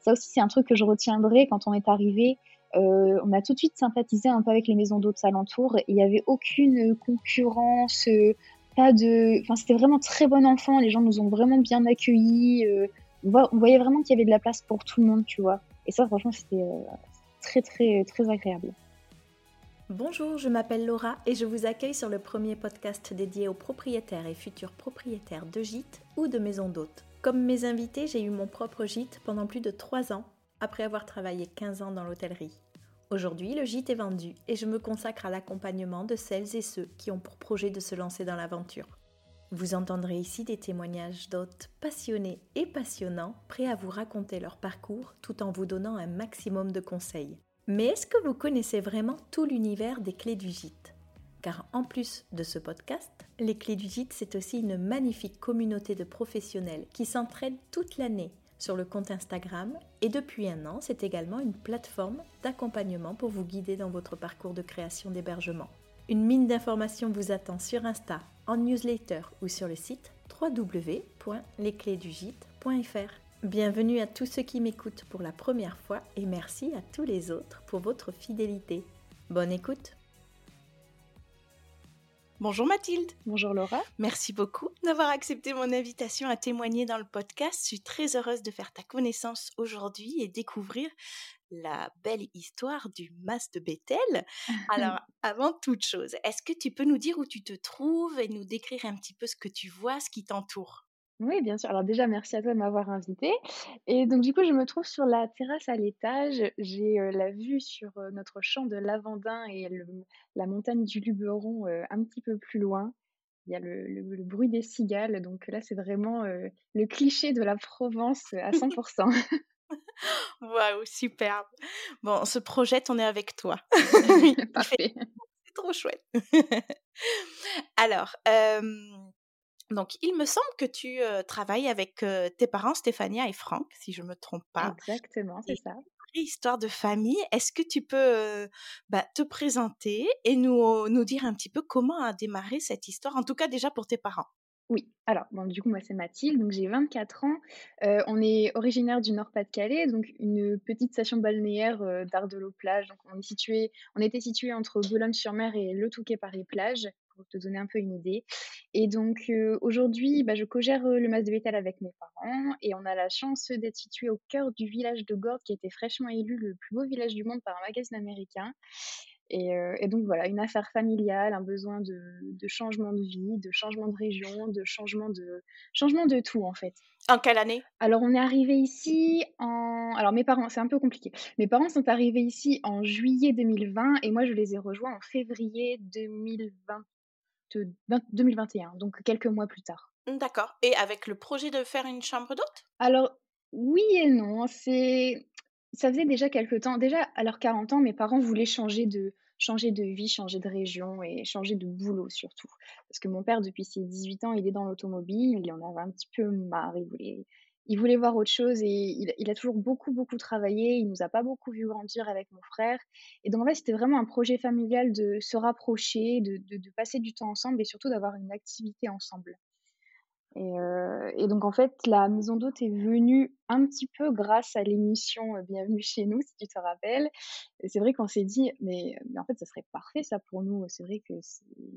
ça aussi, c'est un truc que je retiendrai quand on est arrivé. on a tout de suite sympathisé un peu avec les maisons d'hôtes alentours. Il n'y avait aucune concurrence, pas de. C'était vraiment très bon enfant. Les gens nous ont vraiment bien accueillis. on, voyait vraiment qu'il y avait de la place pour tout le monde, tu vois. Et ça, franchement, c'était très, très, très agréable. Bonjour, je m'appelle Laura et je vous accueille sur le premier podcast dédié aux propriétaires et futurs propriétaires de gîtes ou de maisons d'hôtes. Comme mes invités, j'ai eu mon propre gîte pendant plus de 3 ans, après avoir travaillé 15 ans dans l'hôtellerie. Aujourd'hui, le gîte est vendu et je me consacre à l'accompagnement de celles et ceux qui ont pour projet de se lancer dans l'aventure. Vous entendrez ici des témoignages d'hôtes passionnés et passionnants, prêts à vous raconter leur parcours tout en vous donnant un maximum de conseils. Mais est-ce que vous connaissez vraiment tout l'univers des clés du gîte? Car en plus de ce podcast, les clés du gîte, c'est aussi une magnifique communauté de professionnels qui s'entraident toute l'année sur le compte Instagram et depuis un an, c'est également une plateforme d'accompagnement pour vous guider dans votre parcours de création d'hébergement. Une mine d'informations vous attend sur Insta, en newsletter ou sur le site www.lesclésdugite.fr. Bienvenue à tous ceux qui m'écoutent pour la première fois et merci à tous les autres pour votre fidélité. Bonne écoute Bonjour Mathilde. Bonjour Laura. Merci beaucoup d'avoir accepté mon invitation à témoigner dans le podcast. Je suis très heureuse de faire ta connaissance aujourd'hui et découvrir la belle histoire du mas de Bethel. Alors, avant toute chose, est-ce que tu peux nous dire où tu te trouves et nous décrire un petit peu ce que tu vois, ce qui t'entoure? Oui, bien sûr. Alors déjà, merci à toi de m'avoir invité. Et donc du coup, je me trouve sur la terrasse à l'étage. J'ai la vue sur notre champ de lavandin et la montagne du Luberon un petit peu plus loin. Il y a le, bruit des cigales. Donc là, c'est vraiment le cliché de la Provence à 100%. Waouh, superbe. Bon, on se projette, on est avec toi. Parfait. C'est trop chouette. Alors, donc, il me semble que tu travailles avec tes parents, Stéphania et Franck, si je ne me trompe pas. Exactement, c'est ça. Histoire de famille, est-ce que tu peux bah, te présenter et nous, nous dire un petit peu comment a démarré cette histoire, en tout cas déjà pour tes parents? Oui, alors bon, du coup, moi c'est Mathilde, donc j'ai 24 ans. on est originaire du Nord-Pas-de-Calais, donc une petite station balnéaire d'Ardelot-Plage. Donc on, est situé, on était situé entre Boulogne-sur-Mer et Le Touquet-Paris-Plage pour te donner un peu une idée. Et donc aujourd'hui, bah, je co-gère le Mas de Bétal avec mes parents et on a la chance d'être situé au cœur du village de Gordes qui a été fraîchement élu le plus beau village du monde par un magazine américain. Et, donc voilà, une affaire familiale, un besoin de, changement de vie, de changement de région, de changement de, changement de tout en fait. En quelle année? Alors on est arrivé ici en... Alors mes parents, c'est un peu compliqué. Mes parents sont arrivés ici en juillet 2020 et moi je les ai rejoints en février 2020. 2021, donc quelques mois plus tard. Mmh, d'accord. Et avec le projet de faire une chambre d'hôte? Alors, oui et non. C'est ça faisait déjà quelques temps. Déjà, à leurs 40 ans, mes parents voulaient changer de, changer de vie, changer de région et changer de boulot surtout. Parce que mon père, depuis ses 18 ans, il est dans l'automobile, il en avait un petit peu marre, il voulait, il voulait voir autre chose et il, a toujours beaucoup, beaucoup travaillé. Il nous a pas beaucoup vu grandir avec mon frère. Et donc, en fait, c'était vraiment un projet familial de se rapprocher, de, de, passer du temps ensemble et surtout d'avoir une activité ensemble. Et, euh, et, donc, en fait, la maison d'hôte est venue un petit peu grâce à l'émission euh, Bienvenue chez nous, si tu te rappelles. C'est vrai qu'on s'est dit, mais, mais, en fait, ça serait parfait, ça, pour nous. C'est vrai que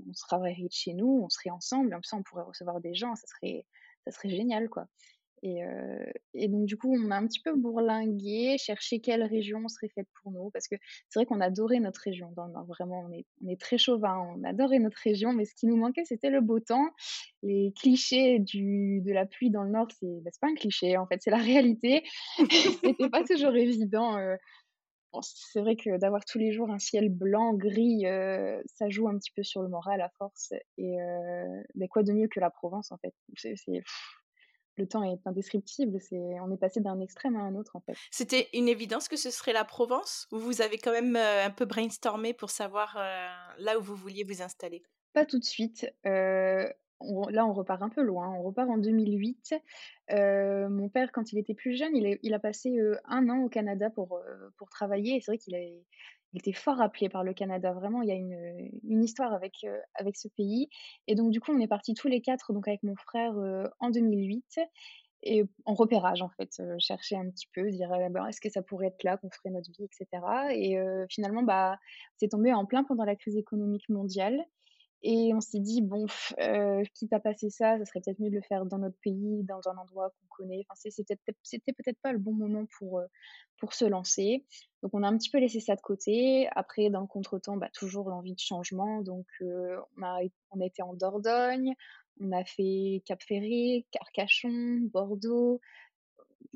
on travaillerait chez nous, on serait ensemble, comme ça, on pourrait recevoir des gens, ça serait, ça serait génial, quoi. Et, et, donc, du coup, on a un petit peu bourlingué, cherché quelle région serait faite pour nous. Parce que c'est vrai qu'on adorait notre région. Dans vraiment, on est, on est très chauvin, on adorait notre région. Mais ce qui nous manquait, c'était le beau temps. Les clichés du, de la pluie dans le nord, c'est bah, pas un cliché, en fait, c'est la réalité. c'était pas toujours évident. c'est vrai que d'avoir tous les jours un ciel blanc, gris, ça joue un petit peu sur le moral à force. Et mais quoi de mieux que la Provence, en fait? C'est le temps est indescriptible. C'est, on est passé d'un extrême à un autre en fait. C'était une évidence que ce serait la Provence ou vous avez quand même euh, un peu brainstormé pour savoir euh, là où vous vouliez vous installer? Pas tout de suite. Euh, là, on repart un peu loin. On repart en 2008. mon père, quand il était plus jeune, il, il a passé un an au Canada pour, pour travailler. Et c'est vrai qu'il a, il était fort appelé par le Canada. Vraiment, il y a une, une histoire avec, euh, avec ce pays. Et donc, du coup, on est partis tous les quatre, donc avec mon frère, euh, en 2008. et en repérage en fait, heu, chercher un petit peu, dire: «Eh ben, est-ce que ça pourrait être là qu'on ferait notre vie?» et cetera et finalement, bah, c'est tombé en plein pendant la crise économique mondiale et on s'est dit: «Bon, heu, quitte à passer ça, ça serait peut-être mieux de le faire dans notre pays, dans un endroit qu'on connaît». Enfin, c'était peut-être pas le bon moment pour, heu, pour se lancer. Donc on a un petit peu laissé ça de côté. Après, dans le contretemps, bah, toujours l'envie de changement, donc heu, on a on a été en Dordogne, on a fait Cap Ferré, Carcassonne, Bordeaux,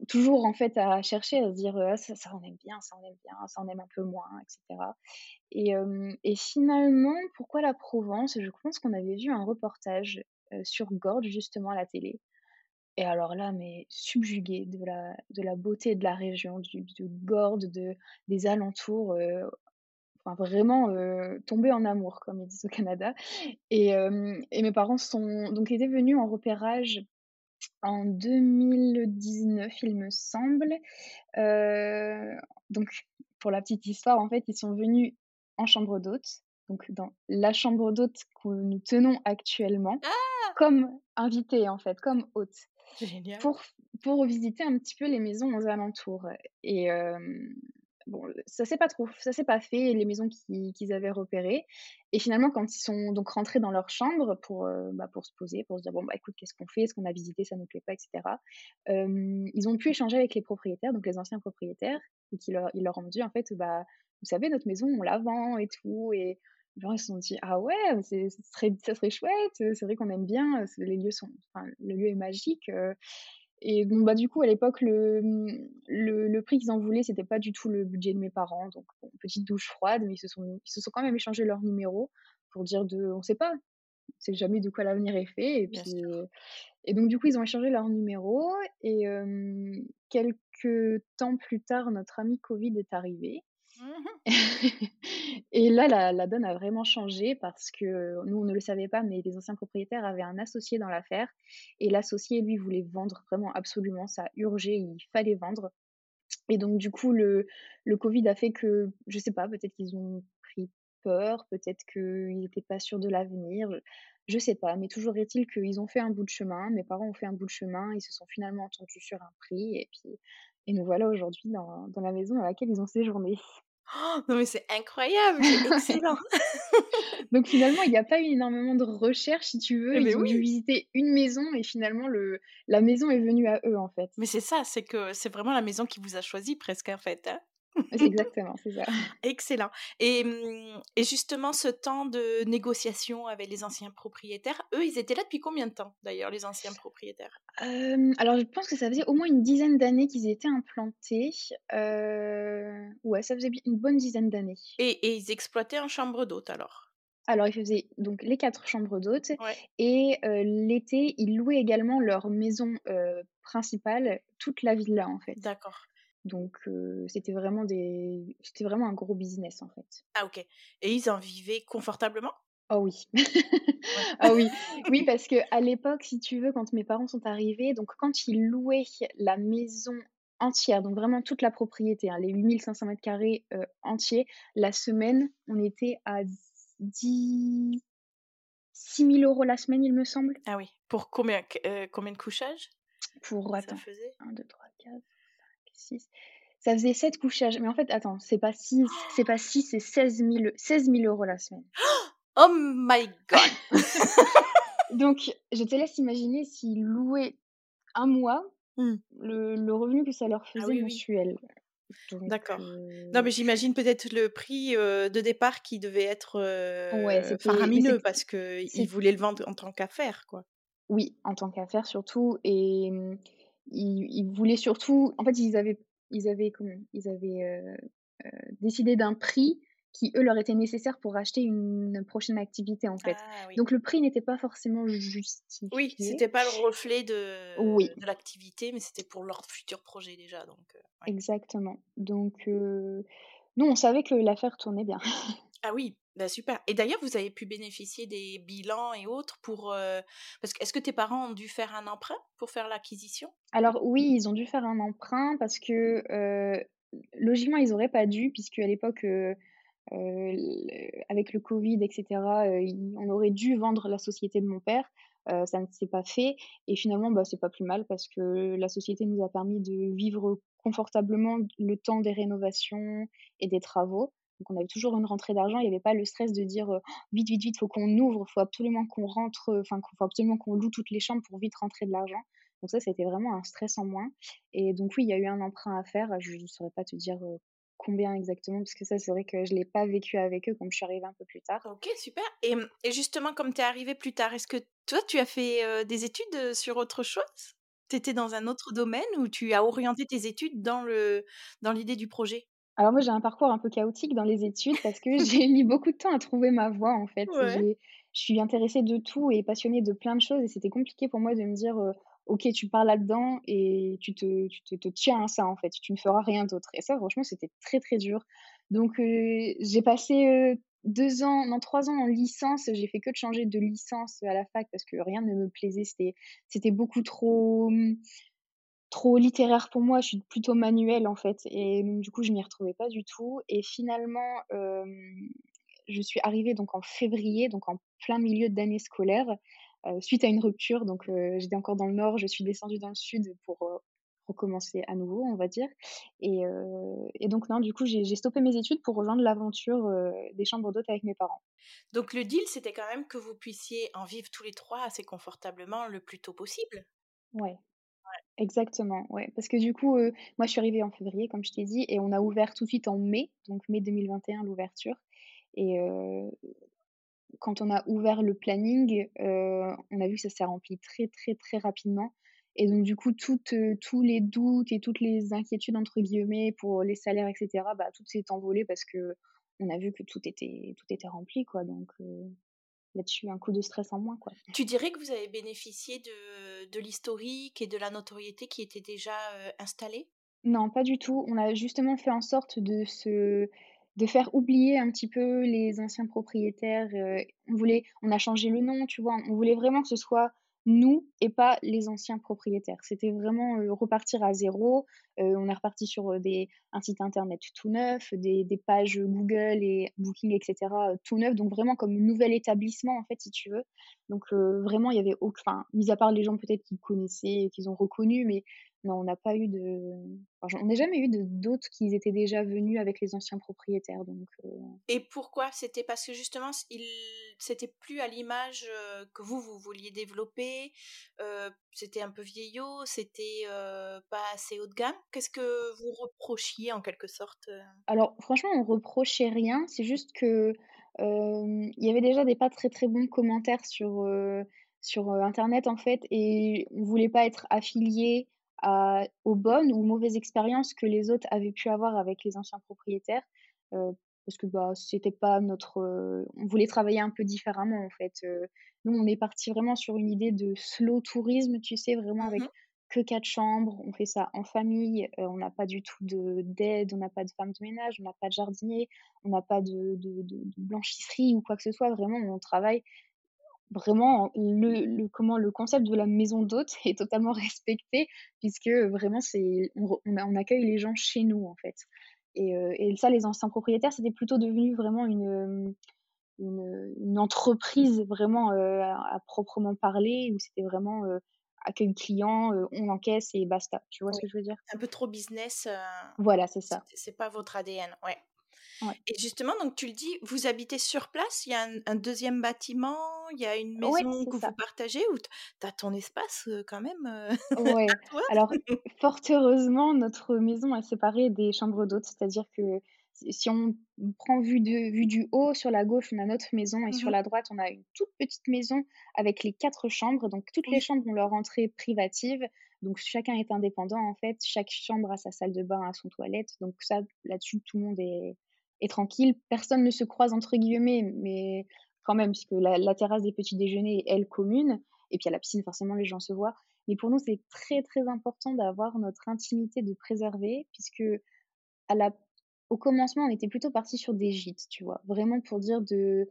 toujours en fait à chercher, à se dire: «Ah ça ça on aime bien, ça on aime bien, ça on aime un peu moins» et cetera. Et et finalement, pourquoi la Provence? Je pense qu'on avait vu un reportage, sur Gordes justement à la télé. Et alors là, mais subjuguée de la de la beauté de la région, du de Gordes, de des alentours, vraiment, heu, tombée en amour comme ils disent au Canada. Et et mes parents sont donc étaient venus en repérage en 2019, il me semble. Heu, donc pour la petite histoire, en fait, ils sont venus en chambre d'hôte, donc dans la chambre d'hôte que nous tenons actuellement, Ah! comme invités, en fait, comme hôtes, Génial. pour pour visiter un petit peu les maisons aux alentours et hem Bon, ça s'est pas trop ça s'est pas fait, les maisons qui qu'ils avaient repérées et finalement quand ils sont donc rentrés dans leur chambre pour, heu, bah, pour se poser, pour se dire: «Bon, bah, écoute, qu'est-ce qu'on fait? Ce qu'on a visité, ça nous plaît pas?» et cetera. Hem, ils ont pu échanger avec les propriétaires, donc les anciens propriétaires et qui leur ils leur ont dit en fait: «Bah, vous savez, notre maison, on la vend et tout» et genre ils se sont dit: «Ah ouais, ce serait ça serait chouette, c'est vrai qu'on aime bien, c'est les lieux sont enfin, le lieu est magique, heu» Et bon, bah, du coup, à l'époque, le, mmh, le le prix qu'ils en voulaient, c'était pas du tout le budget de mes parents, donc bon, petite douche froide, mais ils se sont ils se sont quand même échangés leurs numéros pour dire de on sait pas, on sait jamais de quoi l'avenir est fait. Et puis, et donc du coup, ils ont échangé leurs numéros et quelques temps plus tard, notre ami covid est arrivé Et là, la donne a vraiment changé parce que, nous, on ne le savait pas, mais les anciens propriétaires avaient un associé dans l'affaire et l'associé, lui, voulait vendre vraiment absolument, ça urgeait, il fallait vendre. Et donc du coup, le covid a fait que, je sais pas, peut-être qu'ils ont pris peur, peut-être qu'ils étaient pas sûrs de l'avenir, je je sais pas, mais toujours est-il qu'ils ont fait un bout de chemin, mes parents ont fait un bout de chemin, ils se sont finalement entendus sur un prix et et nous voilà aujourd'hui dans dans la maison dans laquelle ils ont séjourné. Non mais c'est incroyable, c'est excellent. Donc finalement, il y a pas eu énormément de recherche, si tu veux. Eh beh, Ils ont dû visiter une maison et finalement le la maison est venue à eux, en fait. mais c'est ça, c'est que c'est vraiment la maison qui vous a choisi presque, en fait, hein? Exactement, c'est ça. Excellent et mmh et justement ce temps de négociation avec les anciens propriétaires, eux, ils étaient là depuis combien de temps d'ailleurs, les anciens propriétaires? Alors je pense que ça faisait au moins une dizaine d'années qu'ils étaient implantés. Ouais, ça faisait une bonne dizaine d'années. Et et ils exploitaient en chambre d'hôte alors? Alors ils faisaient donc les 4 chambres d'hôtes Ouais, et l'été, ils louaient également leur maison, principale, toute la villa, en fait. d'accord. Donc c'était vraiment des c'était vraiment un gros business, en fait. Ah OK et ils en vivaient confortablement? Oh oui. Ah oui. Oui, parce qu'à l'époque, si tu veux, quand mes parents sont arrivés, donc quand ils louaient la maison entière, donc vraiment toute la propriété, hein, les 8 500 m², heu, entiers, la semaine, on était à dix six mille euros la semaine, il me semble, Ah oui, pour combien combien de couchages? Pour ça attends, faisait? un, deux, trois, quatre, cinq, six. ça faisait 7 couchages, mais en fait, attends, c'est pas 6, c'est pas 6, c'est seize mille seize mille euros la semaine. Oh my god! Donc je te laisse imaginer s'ils louaient un mois, Mmh. Le le revenu que ça leur Ah faisait oui, mensuel. D'accord. Non, heu, mais j'imagine peut-être le prix, heu, de départ qui devait être, ouais, c'était mais faramineux parce qu'ils voulaient le vendre en tant qu'affaire, quoi. oui, en tant qu'affaire surtout et ils ils voulaient surtout en fait, ils avaient ils avaient comment? Ils avaient, heu heu, décidé d'un prix qui, eux, leur était nécessaire pour acheter une prochaine activité, en fait. Ah oui. Donc le prix n'était pas forcément Oui, justifié. c'était pas le reflet Oui, de l'activité, mais c'était pour leur futur projet déjà, donc ouais. exactement. Donc nous, on savait que l'affaire tournait bien. Ah oui, bah, super et d'ailleurs, vous avez pu bénéficier des bilans et autres pour, heu parce que est-ce que tes parents ont dû faire un emprunt pour faire l'acquisition? Alors oui, ils ont dû faire un emprunt parce que, logiquement, ils auraient pas dû puisqu'à l'époque, heu heu, le avec le covid et cetera, heu, il on aurait dû vendre la société de mon père. ça ne s'est pas fait et finalement, bah, c'est pas plus mal parce que la société nous a permis de vivre confortablement le temps des rénovations et des travaux. Donc on avait toujours une rentrée d'argent, il y avait pas le stress de dire, «Oh, «Vite, vite, vite, faut qu'on ouvre, faut absolument qu'on rentre, enfin, faut absolument qu'on loue toutes les chambres pour vite rentrer de l'argent». Donc ça, c'était vraiment un stress en moins et donc oui, il y a eu un emprunt à faire. Je ne saurais pas te dire, combien exactement parce que ça, c'est vrai que je l'ai pas vécu avec eux comme je suis arrivée un peu plus tard. OK, super et mmh, justement comme tu es arrivée plus tard, est-ce que toi, tu as fait, des études, sur autre chose? Tu étais dans un autre domaine ou tu as orienté tes études dans le dans l'idée du projet? Alors moi, j'ai un parcours un peu chaotique dans les études parce que j'ai mis beaucoup de temps à trouver ma voie, en fait. Ouais. Je suis intéressée de tout et passionnée de plein de choses et c'était compliqué pour moi de me dire, OK, tu pars là-dedans et tu te tu te te tiens à ça, en fait, tu ne feras rien d'autre et ça, franchement, c'était très, très dur. Donc heu, j'ai passé, heu, 2 ans, non 3 ans en licence, j'ai fait que de changer de licence à la fac parce que rien ne me plaisait. C'était beaucoup trop, mmh, trop littéraire pour moi. Je suis plutôt manuelle, en fait et donc du coup, je m'y retrouvais pas du tout et finalement, je suis arrivée donc en février, donc en plein milieu d'année scolaire suite à une rupture. Donc j'étais encore dans le nord, je suis descendue dans le sud pour, recommencer à nouveau, on va dire et et donc non, du coup, j'ai stoppé mes études pour rejoindre l'aventure, des chambres d'hôtes avec mes parents. Donc le deal, c'était quand même que vous puissiez en vivre tous les 3 assez confortablement le plus tôt possible? Ouais, exactement, ouais. Parce que du coup, moi, je suis arrivée en février, comme je t'ai dit et on a ouvert tout de suite en mai, donc mai 2021 l'ouverture et quand on a ouvert le planning, on a vu que ça s'est rempli très, très, très rapidement et donc du coup, toutes, tous les doutes et toutes les «inquiétudes» entre guillemets pour les salaires et cetera, bah, tout s'est envolé parce qu'on a vu que tout était tout était rempli quoi donc là-dessus, un coup de stress en moins, quoi. Tu dirais que vous avez bénéficié de de l'historique et de la notoriété qui était déjà, heu, installée? Non, pas du tout. On a justement fait en sorte de se de faire oublier un petit peu les anciens propriétaires, heu, on voulait on a changé le nom, tu vois? On voulait vraiment que ce soit nous et pas les anciens propriétaires. C'était vraiment, heu, repartir à zéro. Heu, on est reparti sur, heu, des un site internet tout neuf, des des pages Google et Booking et cetera, heu, tout neuf, donc vraiment comme nouvel établissement, en fait, si tu veux. Donc vraiment, il y avait auc enfin, mis à part les gens peut-être qui connaissaient et qu'ils ont reconnus, mais non, on n'a pas eu de enfin, on n'a jamais eu doute qu'ils étaient déjà venus avec les anciens propriétaires, donc Et pourquoi? C'était parce que justement il c'était plus à l'image, que vous, vous vouliez développer? C'était un peu vieillot? C'était, heu, pas assez haut de gamme? Qu'est-ce que vous reprochiez en quelque sorte, alors franchement, on reprochait rien, c'est juste que, il y avait déjà des pas très, très bons commentaires sur, sur, internet, en fait et on voulait pas être affiliés à aux bonnes ou mauvaises expériences que les autres avaient pu avoir avec les anciens propriétaires, heu, parce que, bah, c'était pas notre, heu on voulait travailler un peu différemment, en fait, heu. Nous, on est partis vraiment sur une idée de slow tourisme, tu sais? Vraiment Mmh avec que 4 chambres, on fait ça en famille, on n'a pas du tout de d'aide, on n'a pas de femme de ménage, on n'a pas de jardinier, on n'a pas de de de de blanchisserie ou quoi que ce soit. Vraiment, on travaille vraiment le le comment le concept de la maison d'hôte est totalement respecté puisque, vraiment c'est on accueille les gens chez nous, en fait et heu et ça, les anciens propriétaires, c'était plutôt devenu vraiment une, une, une entreprise vraiment, heu, à à proprement parler où c'était vraiment, heu, accueil client, on encaisse et basta. Tu vois ce que je veux dire? un peu trop business, Voilà, c'est ça. c'est pas votre ADN, ouais. Ouais. Et justement, donc tu le dis, vous habitez sur place? Il y a un un 2 bâtiment? Il y a une Ouais, maison c'est que vous partagez ou tu as ton espace, quand même, à Ouais. toi? Alors, fort heureusement, notre maison est séparée des chambres d'hôtes. C'est-à-dire que si on prend vue de vue du haut, sur la gauche, on a notre maison et sur Mmh la droite, on a une toute petite maison avec les 4 chambres. Donc toutes les chambres ont leur entrée privative. Donc chacun est indépendant, en fait. Chaque chambre a sa salle de bain, a son toilette. Donc ça, là-dessus, tout le monde est est tranquille. Personne ne se croise entre guillemets, mais quand même, puisque la la terrasse des petits déjeuners est, elle, commune et puis a la piscine, forcément, les gens se voient. Mais pour nous, c'est très, très important d'avoir notre intimité de préserver puisque à la au commencement, on était plutôt partis sur des gîtes, tu vois? Vraiment pour dire de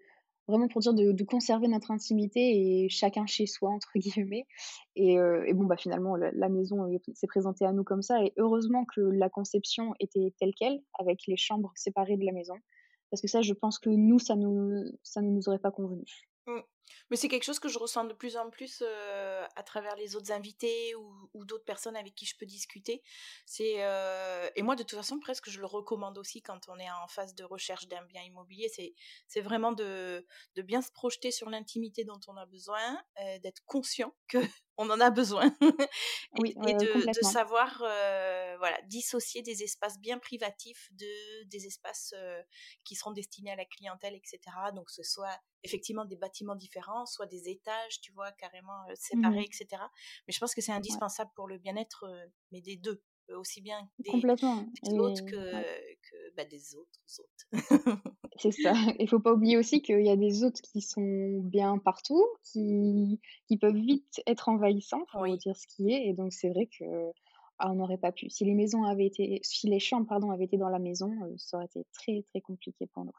vraiment pour dire de conserver notre intimité et «chacun chez soi» entre guillemets et et bon, bah, finalement, la maison est s'est présentée à nous comme ça et heureusement que la conception était telle quelle, avec les chambres séparées de la maison. Parce que ça, je pense que nous, ça nous ça ne nous aurait pas convenu. Mais c'est quelque chose que je ressens de plus en plus euh, à travers les autres invités ou, d'autres personnes avec qui je peux discuter. C'est euh, et moi de toute façon presque je le recommande aussi quand on est en phase de recherche d'un bien immobilier. C'est c'est vraiment de, de bien se projeter sur l'intimité dont on a besoin, euh, d'être conscient que on en a besoin et, de, savoir voilà dissocier des espaces bien privatifs de des espaces qui seront destinés à la clientèle etc donc ce soit effectivement des bâtiments différents soit des étages tu vois carrément séparés mmh etc mais je pense que c'est indispensable pour le bien-être mais des deux aussi bien des, autres que, bah, des autres autres. C'est ça. Il faut pas oublier aussi qu'il y a des hôtes qui sont bien partout, qui qui peuvent vite être envahissants, pour dire ce qui est et donc c'est vrai que, ah, on n'aurait pas pu. Si les maisons avaient été si les chambres, pardon, avaient été dans la maison, euh, ça aurait été très, très compliqué pour nous,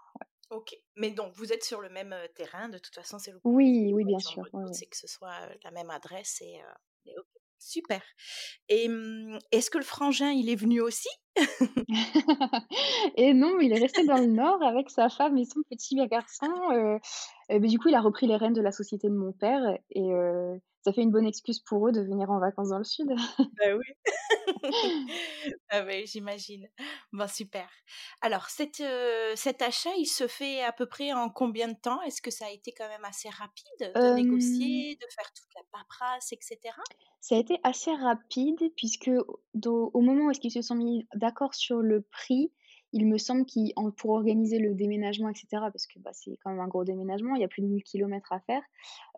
OK. Mais donc vous êtes sur le même, terrain, de toute façon, c'est le Oui, oui, bien sûr, C'est que ce soit, la même adresse et. Super. Et mmh, est-ce que le frangin, il est venu aussi? Et non, il est resté dans le nord avec sa femme et son petit garçon, et du coup, il a repris les rênes de la société de mon père et ça fait une bonne excuse pour eux de venir en vacances dans le sud. Bah oui. Ah oui, j'imagine. Bon, super. Alors, cet achat, il se fait à peu près en combien de temps? Est-ce que ça a été quand même assez rapide de négocier, de faire toute la paperasse, etc. Ça a été assez rapide puisque au moment où est-ce qu'ils se sont mis d'accord sur le prix, il me semble qu'il pour organiser le déménagement etc. parce que, bah, c'est quand même un gros déménagement, il y a plus de 1000 kilomètres à faire,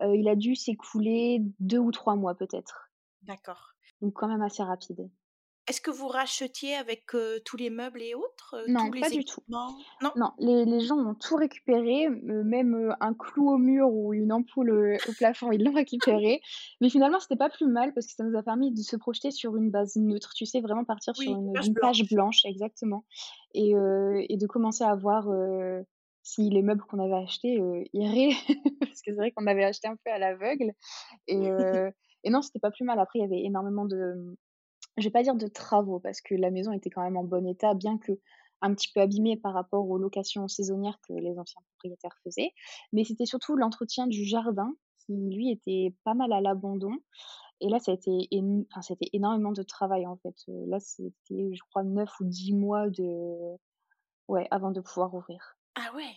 il a dû s'écouler 2 ou 3 mois peut-être. D'accord. Donc quand même assez rapide. Est-ce que vous rachetiez avec, tous les meubles et autres, Non, tous pas du tout. Non? Non, les les gens ont tout récupéré, même, un clou au mur ou une ampoule, au plafond, ils l'ont récupéré. Mais finalement, c'était pas plus mal parce que ça nous a permis de se projeter sur une base neutre, tu sais? Vraiment partir sur une page blanche, exactement et et de commencer à voir, si les meubles qu'on avait achetés, iraient parce que c'est vrai qu'on avait acheté un peu à l'aveugle et et non, c'était pas plus mal. Après, il y avait énormément de je vais pas dire de travaux parce que la maison était quand même en bon état, bien que un petit peu abîmée par rapport aux locations saisonnières que les anciens propriétaires faisaient. Mais c'était surtout l'entretien du jardin qui, lui, était pas mal à l'abandon. Et là, ça a été enfin, énormément de travail, en fait. là, c'était, je crois, 9 ou 10 mois de ouais, avant de pouvoir ouvrir. Ah ouais!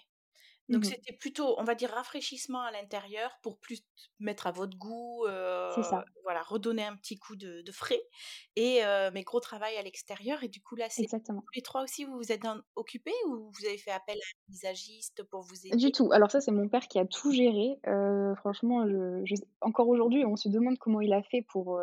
Donc mmh c'était plutôt, on va dire, rafraîchissement à l'intérieur pour plus mettre à votre goût, ça. voilà, redonner un petit coup de, frais. Et mais gros travail à l'extérieur. Et du coup là, c'est les trois aussi, vous vous êtes occupés ou vous avez fait appel à un visagiste pour vous aider? Du tout. Alors ça, c'est mon père qui a tout géré. franchement, encore aujourd'hui, on se demande comment il a fait pour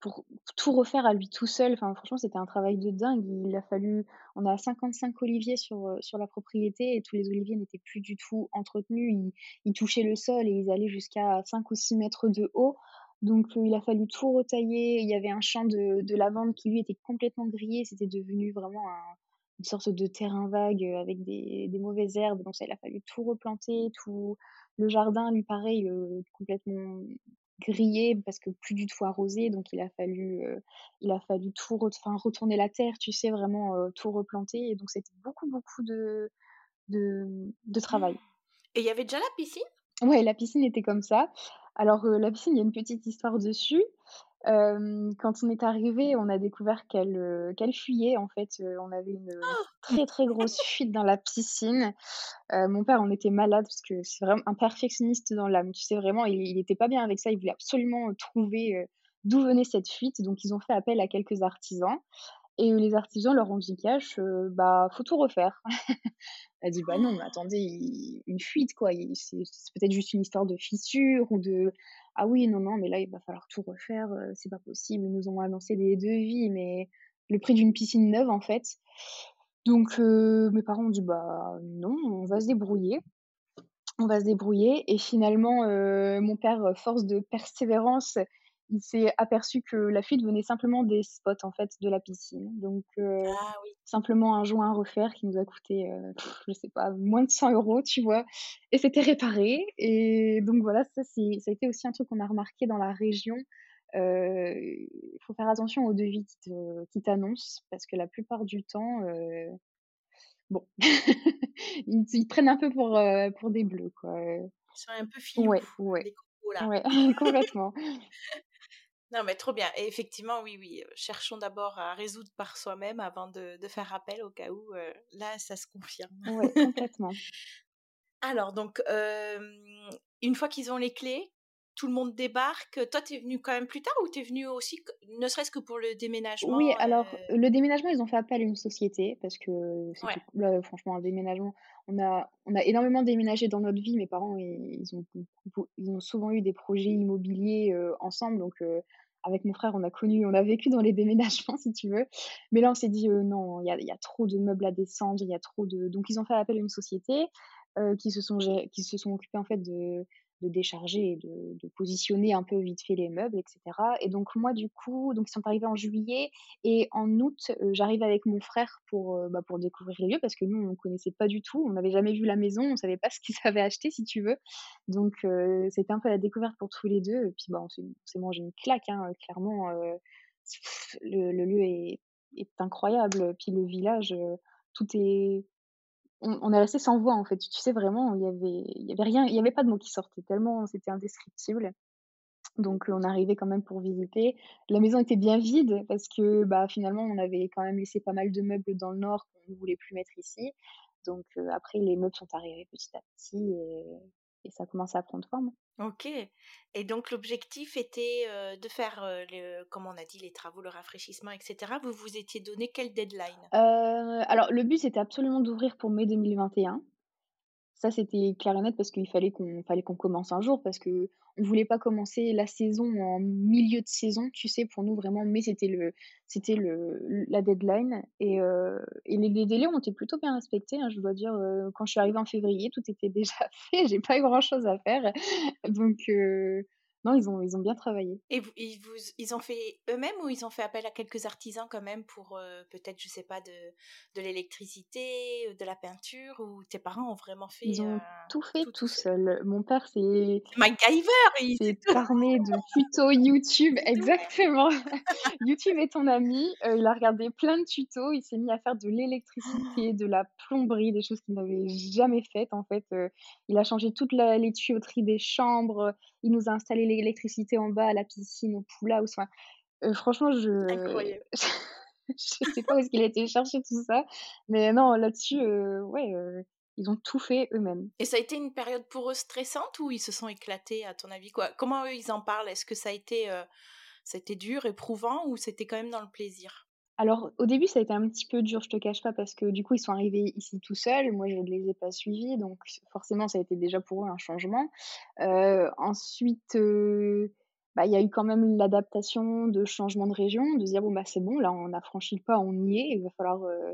pour tout refaire à lui tout seul, enfin franchement, c'était un travail de dingue. Il a fallu on a 55 oliviers sur, euh, sur la propriété et tous les oliviers n'étaient plus du tout entretenus. Ils touchaient le sol et ils allaient jusqu'à 5 ou 6 mètres de haut. Donc euh, il a fallu tout retailler. Il y avait un champ de de lavande qui lui était complètement grillé. C'était devenu vraiment une sorte de terrain vague, euh, avec des des mauvaises herbes. Donc ça, il a fallu tout replanter, tout le jardin, lui pareil, complètement grillé parce que plus du tout arrosé, donc il a fallu, il a fallu tout retourner la terre, tu sais, vraiment, tout replanter et donc c'était beaucoup, beaucoup de de de travail. Et il y avait déjà la piscine? Ouais, la piscine était comme ça. Alors, la piscine, il y a une petite histoire dessus. Quand on est arrivé, on a découvert qu'elle, qu'elle fuyait en fait, on avait une, oh! très, très grosse fuite dans la piscine. mon père en était malade parce que c'est vraiment un perfectionniste dans l'âme. Tu sais vraiment, il il était pas bien avec ça, il voulait absolument, trouver, d'où venait cette fuite, donc ils ont fait appel à quelques artisans et les artisans leur ont dit cash, bah, faut tout refaire. Elle a dit: «Bah non, mais attendez, une fuite quoi, c'est peut-être juste une histoire de fissure ou de ah oui, non, non, mais là, il va falloir tout refaire, c'est pas possible». Ils nous ont annoncé des devis, mais le prix d'une piscine neuve, en fait. Donc mes parents ont dit: «Bah non, on va se débrouiller». On va se débrouiller et finalement, mon père, force de persévérance, il s'est aperçu que la fuite venait simplement des spots, en fait, de la piscine. Donc ah simplement un joint à refaire qui nous a coûté, je sais pas, moins de 100 euros, tu vois? Et c'était réparé et donc voilà, ça c'est ça a été aussi un truc qu'on a remarqué dans la région. Il faut faire attention aux devis qui t'annoncent parce que la plupart du temps, bon, ils ils prennent un peu pour, pour des bleus, quoi, C'est un peu filou, ouais, ouais. Ouais, complètement. Non, mais trop bien. Et effectivement, oui, oui. Cherchons d'abord à résoudre par soi-même avant de, de, faire appel au cas où. là, ça se confirme. Oui, complètement. Alors, donc, une fois qu'ils ont les clés, tout le monde débarque. Toi, tu es venu quand même plus tard ou tu es venu aussi, ne serait-ce que pour le déménagement Oui, alors, le déménagement, ils ont fait appel à une société parce que, ouais. franchement, un déménagement, on a, énormément déménagé dans notre vie. Mes parents, ils, ont, ils ont souvent eu des projets immobiliers ensemble. Donc, avec mon frère, on a connu, on a vécu dans les déménagements, si tu veux. Mais là, on s'est dit, non, il y a, y a, trop de meubles à descendre, il y a trop de. Donc, ils ont fait appel à une société qui, se sont, qui se sont occupés, en fait, de, de décharger et de, positionner un peu vite fait les meubles, etc. Et donc moi du coup, donc ils sont arrivés en juillet et en août, euh, j'arrive avec mon frère pour euh, bah, pour découvrir les lieux parce que nous on connaissait pas du tout, on n'avait jamais vu la maison, on savait pas ce qu'ils avaient acheté si tu veux. Donc euh, c'était un peu la découverte pour tous les deux puis bah on s'est mangé une claque hein, clairement. Le, lieu est incroyable, puis le village, tout est on, est resté sans voix en fait. Tu sais vraiment, il y avait, il y avait rien, il y avait pas de mots qui sortaient tellement c'était indescriptible. Donc on arrivait quand même pour visiter. La maison était bien vide parce que bah finalement on avait quand même laissé pas mal de meubles dans le nord qu'on ne voulait plus mettre ici. Donc après les meubles sont arrivés petit à petit et, ça commence à prendre forme. Ok. Et donc l'objectif était de faire, comme on a dit, les travaux, le rafraîchissement, etc. Vous vous étiez donné quel deadline? Alors le but c'était absolument d'ouvrir pour mai 2021. Ça, c'était clair et net parce qu'il fallait qu'on fallait qu'on commence un jour parce que on voulait pas commencer la saison en milieu de saison, tu sais, pour nous vraiment mai c'était le c'était le la deadline et, euh, et les, délais ont été plutôt bien respectés, hein, je dois dire euh, quand je suis arrivée en février, tout était déjà fait, j'ai pas eu grand-chose à faire. Donc euh, non, ils ont, ils ont bien travaillé. Et ils, vous, ils ont fait eux-mêmes ou ils ont fait appel à quelques artisans quand même pour euh, peut-être, je sais pas, de, de l'électricité, euh, de la peinture ou tes parents ont vraiment fait Ils ont tout fait tout, seul. Mon père, c'est. MacGyver Il s'est armé de tutos YouTube, exactement. YouTube est ton ami. Euh, il a regardé plein de tutos. Il s'est mis à faire de l'électricité, de la plomberie, des choses qu'il n'avait jamais faites en fait. il a changé toute la, les tuyauteries des chambres. Il nous a installé l'électricité en bas à la piscine, au poula. Enfin, euh, franchement, je. je sais pas où est-ce qu'il a été chercher tout ça. Mais non, là-dessus, euh, ouais, euh, ils ont tout fait eux-mêmes. Et ça a été une période pour eux stressante ou ils se sont éclatés, à ton avis quoi? Comment eux, ils en parlent? Est-ce que ça a, été, ça a été dur, éprouvant ou c'était quand même dans le plaisir? Alors, au début, ça a été un petit peu dur, je te cache pas, parce que du coup, ils sont arrivés ici tout seuls. Moi, je ne les ai pas suivis, donc forcément, ça a été déjà pour eux un changement. Euh, ensuite, euh, bah, il y a eu quand même l'adaptation de changement de région, de dire bon bah c'est bon, là on a franchi le pas, on y est, il va falloir, euh,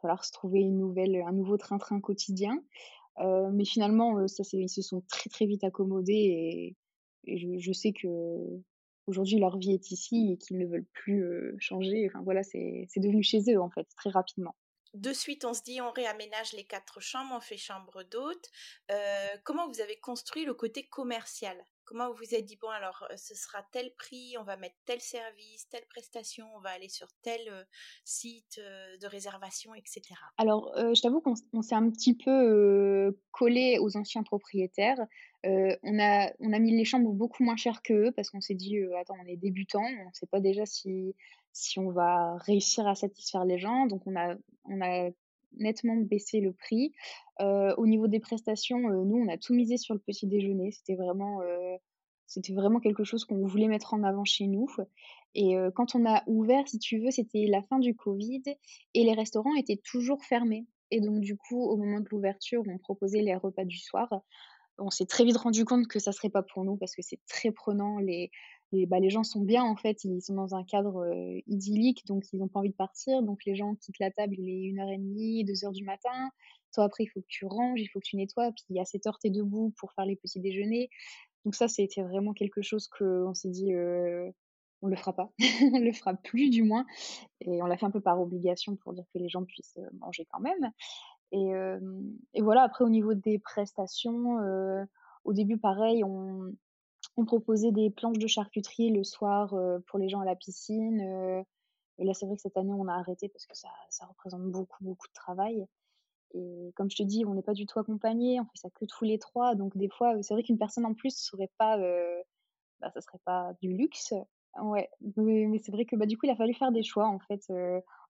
falloir se trouver une nouvelle, un nouveau train-train quotidien. mais finalement, ça, ils se sont très très vite accommodés et, je, je, sais que aujourd'hui leur vie est ici et qu'ils ne veulent plus changer. Enfin voilà, c'est devenu chez eux en fait, très rapidement. De suite, on se dit on réaménage les quatre chambres, on fait chambre d'hôte. comment vous avez construit le côté commercial? Comment vous vous êtes dit, bon, alors ce sera tel prix, on va mettre tel service, telle prestation, on va aller sur tel site de réservation, etc. Alors, je t'avoue qu'on s'est un petit peu collé aux anciens propriétaires. on, a, mis les chambres beaucoup moins chères qu'eux parce qu'on s'est dit, attends, on est débutant, on ne sait pas déjà si, on va réussir à satisfaire les gens. Donc, on a nettement baissé le prix. au niveau des prestations, nous, on a tout misé sur le petit déjeuner. C'était vraiment, c'était vraiment quelque chose qu'on voulait mettre en avant chez nous. Et quand on a ouvert, si tu veux, c'était la fin du Covid et les restaurants étaient toujours fermés. Et donc, du coup, au moment de l'ouverture, on proposait les repas du soir. On s'est très vite rendu compte que ça serait pas pour nous parce que c'est très prenant. Les, les, bah, les gens sont bien en fait, ils sont dans un cadre idyllique, donc ils n'ont pas envie de partir. Donc les gens quittent la table, il est 1h30, 2h du matin. Toi après, il faut que tu ranges, il faut que tu nettoies, puis à 7h, tu es debout pour faire les petits déjeuners. Donc ça, c'était vraiment quelque chose qu'on s'est dit, on le fera pas, on le fera plus du moins. Et on l'a fait un peu par obligation pour dire que les gens puissent manger quand même. Et, et voilà, après au niveau des prestations, au début pareil, on, proposait des planches de charcuterie le soir pour les gens à la piscine. et là, c'est vrai que cette année, on a arrêté parce que ça, ça représente beaucoup, beaucoup de travail. et comme je te dis, on n'est pas du tout accompagnés, on fait ça que tous les 3 donc des fois, c'est vrai qu'une personne en plus serait pas, bah, ça serait pas du luxe. Ouais, mais c'est vrai que, bah, du coup, il a fallu faire des choix en fait,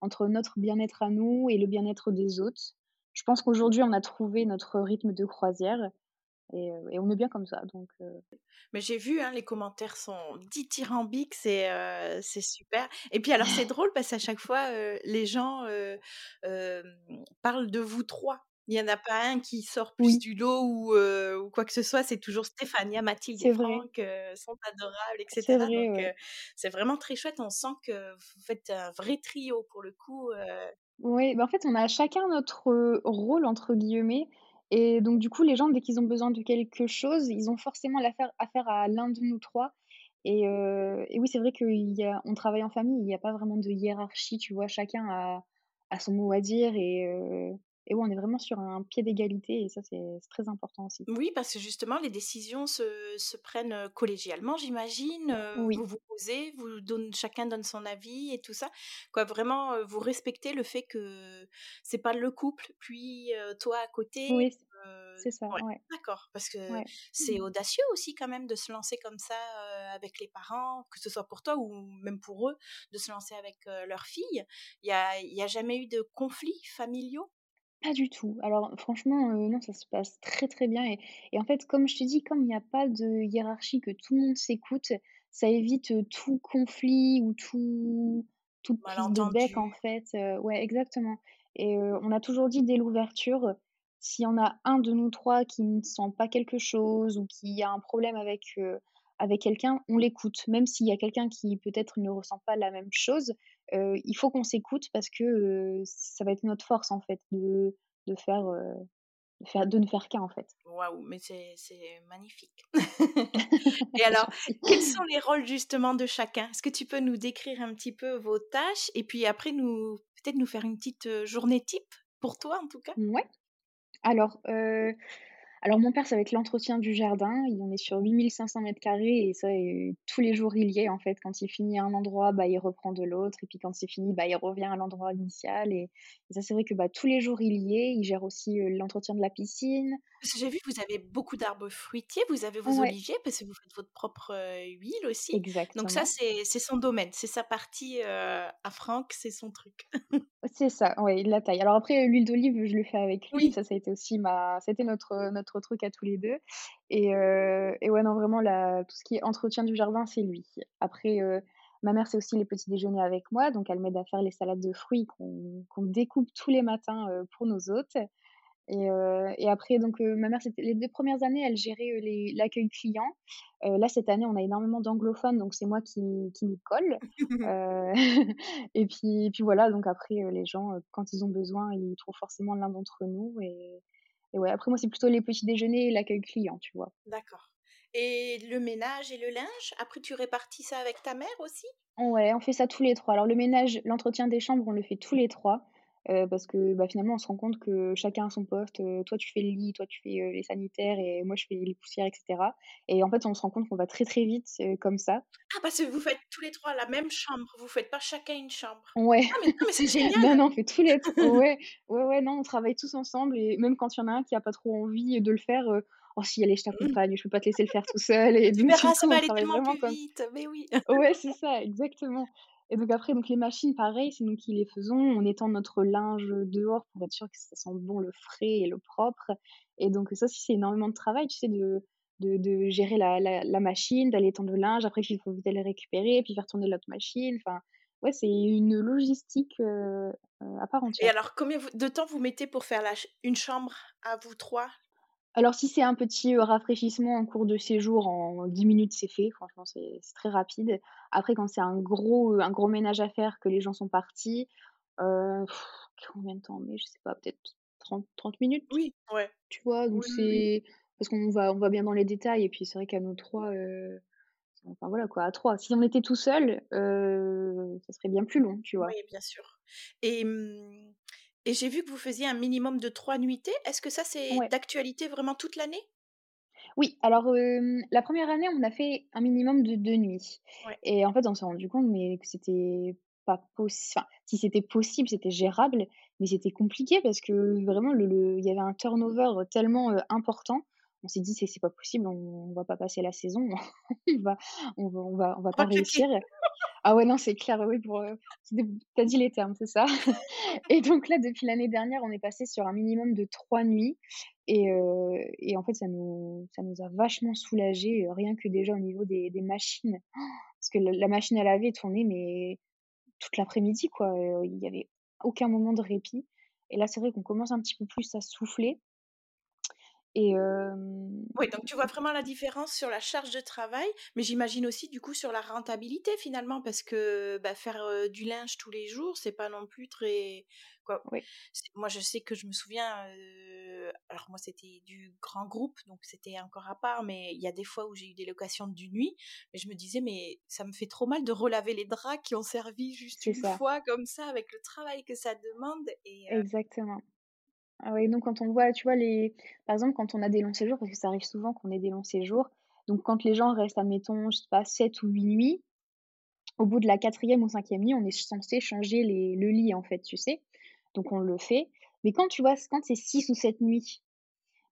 entre notre bien-être à nous et le bien-être des autres. Je pense qu'aujourd'hui, on a trouvé notre rythme de croisière et et on est bien comme ça donc heu Mais j'ai vu, hein, les commentaires sont dithyrambiques, c'est, heu, c'est super et puis alors c'est drôle parce qu'à chaque fois, les gens, parlent de vous 3. Il y en a pas un qui sort plus oui, du lot ou, quoi que ce soit, c'est toujours Stéphania, Mathilde et Franck, sont adorables et c'est vrai, ouais. vraiment très chouette. On sent que vous faites un vrai trio pour le coup, Oui, bah, en fait, on a chacun notre, «rôle» entre guillemets et donc du coup, les gens, dès qu'ils ont besoin de quelque chose, ils ont forcément l'affaire affaire à l'un de nous 3 et et oui, c'est vrai qu'il y a on travaille en famille, il y a pas vraiment de hiérarchie, tu vois? Chacun a son mot à dire et et ouais, on est vraiment sur un pied d'égalité et ça, c'est très important aussi. Oui, parce que justement, les décisions se, se prennent collégialement, j'imagine. Oui, Vous vous posez, vous donne, chacun donne son avis et tout ça. Quoi, vraiment, vous respectez le fait que c'est pas le couple, puis toi à côté. oui, euh, c'est ça, ouais, ouais, d'accord. Parce que ouais. c'est audacieux aussi quand même de se lancer comme ça euh, avec les parents, que ce soit pour toi ou même pour eux, de se lancer avec euh, leur fille. Il y a, il y a jamais eu de conflits familiaux? Pas du tout. Alors franchement, heu, non, ça se passe très, très bien et et en fait, comme je te dis, comme il n'y a pas de hiérarchie, que tout le monde s'écoute, ça évite, heu, tout conflit ou tout toute prise de bec, en fait, heu, ouais, exactement et heu, on a toujours dit dès l'ouverture, s'il y en a un de nous 3 qui ne sent pas quelque chose ou qui a un problème avec, heu, avec quelqu'un, on l'écoute. Même s'il y a quelqu'un qui peut-être ne ressent pas la même chose, Heu, il faut qu'on s'écoute parce que, heu, ça va être notre force en fait de de faire, heu, de faire de ne faire qu'un en fait. Waouh, mais c'est magnifique. Et alors, quels sont les rôles justement de chacun? Est-ce que tu peux nous décrire un petit peu vos tâches et puis après nous peut-être nous faire une petite, journée type pour toi en tout cas? Ouais. Alors, Alors mon père, ça va être l'entretien du jardin. Il on est sur 8 500 carrés et ça, heu, tous les jours il y est en fait. Quand il finit un endroit, bah, il reprend de l'autre et puis quand c'est fini, bah, il revient à l'endroit initial et ça, c'est vrai que, bah, tous les jours il y est. Il gère aussi, heu, l'entretien de la piscine. Parce que j'ai vu que vous avez beaucoup d'arbres fruitiers, vous avez vos Ouais, oliviers parce que vous faites votre propre, huile aussi. Donc ça exactement. c'est son domaine, c'est sa partie, à Franck, c'est son truc. C'est ça, il la taille. Alors après, l'huile d'olive, je le fais avec lui. Oui. Ça, ça a été aussi ma c'était notre, notre truc à tous les 2 et ouais, non, vraiment la tout ce qui est entretien du jardin, c'est lui. Après, ma mère, c'est aussi les petits déjeuners avec moi, donc elle m'aide à faire les salades de fruits qu'on découpe tous les matins, pour nos hôtes. Et heu et après donc heu, ma mère, les 2 premières années, elle gérait, les l'accueil client. Là, cette année, on a énormément d'anglophones, donc c'est moi qui qui m'y colle. Et puis et puis voilà, donc après, les gens, quand ils ont besoin, ils trouvent forcément l'un d'entre nous et et ouais, après moi, c'est plutôt les petits déjeuners et l'accueil client, tu vois? D'accord. Et le ménage et le linge, après tu répartis ça avec ta mère aussi? Ouais, on fait ça tous les 3. Alors le ménage, l'entretien des chambres, on le fait tous les 3, heu, parce que, bah, finalement, on se rend compte que chacun a son poste, heu, toi tu fais le lit, toi tu fais, heu, les sanitaires et moi je fais les poussières et cetera et en fait, on se rend compte qu'on va très, très vite, comme ça. Ah parce que vous faites tous les 3 la même chambre, vous faites pas chacun une chambre? Ouais, Ah mais non mais c'est non, génial! non, on fait tous les 3. ouais, ouais, ouais, non, on travaille tous ensemble et même quand il y en a un qui a pas trop envie de le faire, «Oh si, allez, je Mmh. t'accompagne, je peux pas te laisser le faire tout seul» et Tu donc verras, ça va aller tellement vraiment plus comme vite, mais oui. Ouais, c'est ça, exactement et donc après, donc les machines, pareil, c'est nous qui les faisons. On étend notre linge, dehors pour être sûr que ça sent bon le frais et le propre et donc ça aussi, c'est énormément de travail, tu sais, de de de gérer la la la machine, d'aller étendre le linge. Après, il faut vite aller récupérer, puis faire tourner l'autre machine. Enfin, ouais, c'est une logistique, heu heu, à part Et entière. alors combien de temps vous mettez pour faire la ch une chambre à vous 3 Alors si c'est un petit, heu, rafraîchissement en cours de séjour, en 10 minutes, c'est fait. Franchement, c'est c'est très rapide. Après quand c'est un gros, heu, un gros ménage à faire, que les gens sont partis, heu, combien de temps? Mais je sais pas, peut-être trente 30 minutes, Oui, ouais. tu vois? Donc Oui, oui, oui. c'est parce qu'on va on va bien dans les détails et puis c'est vrai qu'à nous 3, heu, enfin voilà quoi, à 3. Si on était tout seul, ça serait bien plus long, tu Oui, vois? bien sûr. Et mmh et j'ai vu que vous faisiez un minimum de 3 nuitées. Est-ce que ça, c'est Ouais. d'actualité vraiment toute l'année? Oui, alors, la première année, on a fait un minimum de 2 nuits Ouais. et en fait, on s'est rendu compte, mais que c'était pas possible. enfin, si c'était possible, c'était gérable, mais c'était compliqué parce que vraiment le le il y avait un turnover tellement, important. On s'est dit: «C'est c'est pas possible, on on va pas passer la saison, on va on va on va on va pas réussir». Ah ouais, non, c'est clair, oui, pour, heu, tu as dit les termes, c'est ça. Et donc là, depuis l'année dernière, on est passé sur un minimum de 3 nuits et et en fait, ça nous ça nous a vachement soulagés, heu, rien que déjà au niveau des des machines. Parce que la machine à laver tournait, mais toute l'après-midi, quoi, il y avait aucun moment de répit et là, c'est vrai qu'on commence un petit peu plus à souffler et Oui, donc tu vois vraiment la différence sur la charge de travail, mais j'imagine aussi du coup sur la rentabilité finalement, parce que bah, faire euh, du linge tous les jours, c'est pas non plus très. Quoi. Moi, je sais que je me souviens, euh, alors moi c'était du grand groupe, donc c'était encore à part, mais il y a des fois où j'ai eu des locations du nuit, et je me disais, mais ça me fait trop mal de relaver les draps qui ont servi juste une ça, fois comme ça, avec le travail que ça demande, et exactement. Ah ouais, donc quand on voit, tu vois, les par exemple, quand on a des longs séjours, parce que ça arrive souvent qu'on ait des longs séjours, donc quand les gens restent, admettons, je sais pas, 7 ou 8 nuits, au bout de la quatrième ou cinquième nuit, on est censé changer les le lit, en fait, tu sais? Donc on le fait. Mais quand tu vois, quand c'est 6 ou 7 nuits,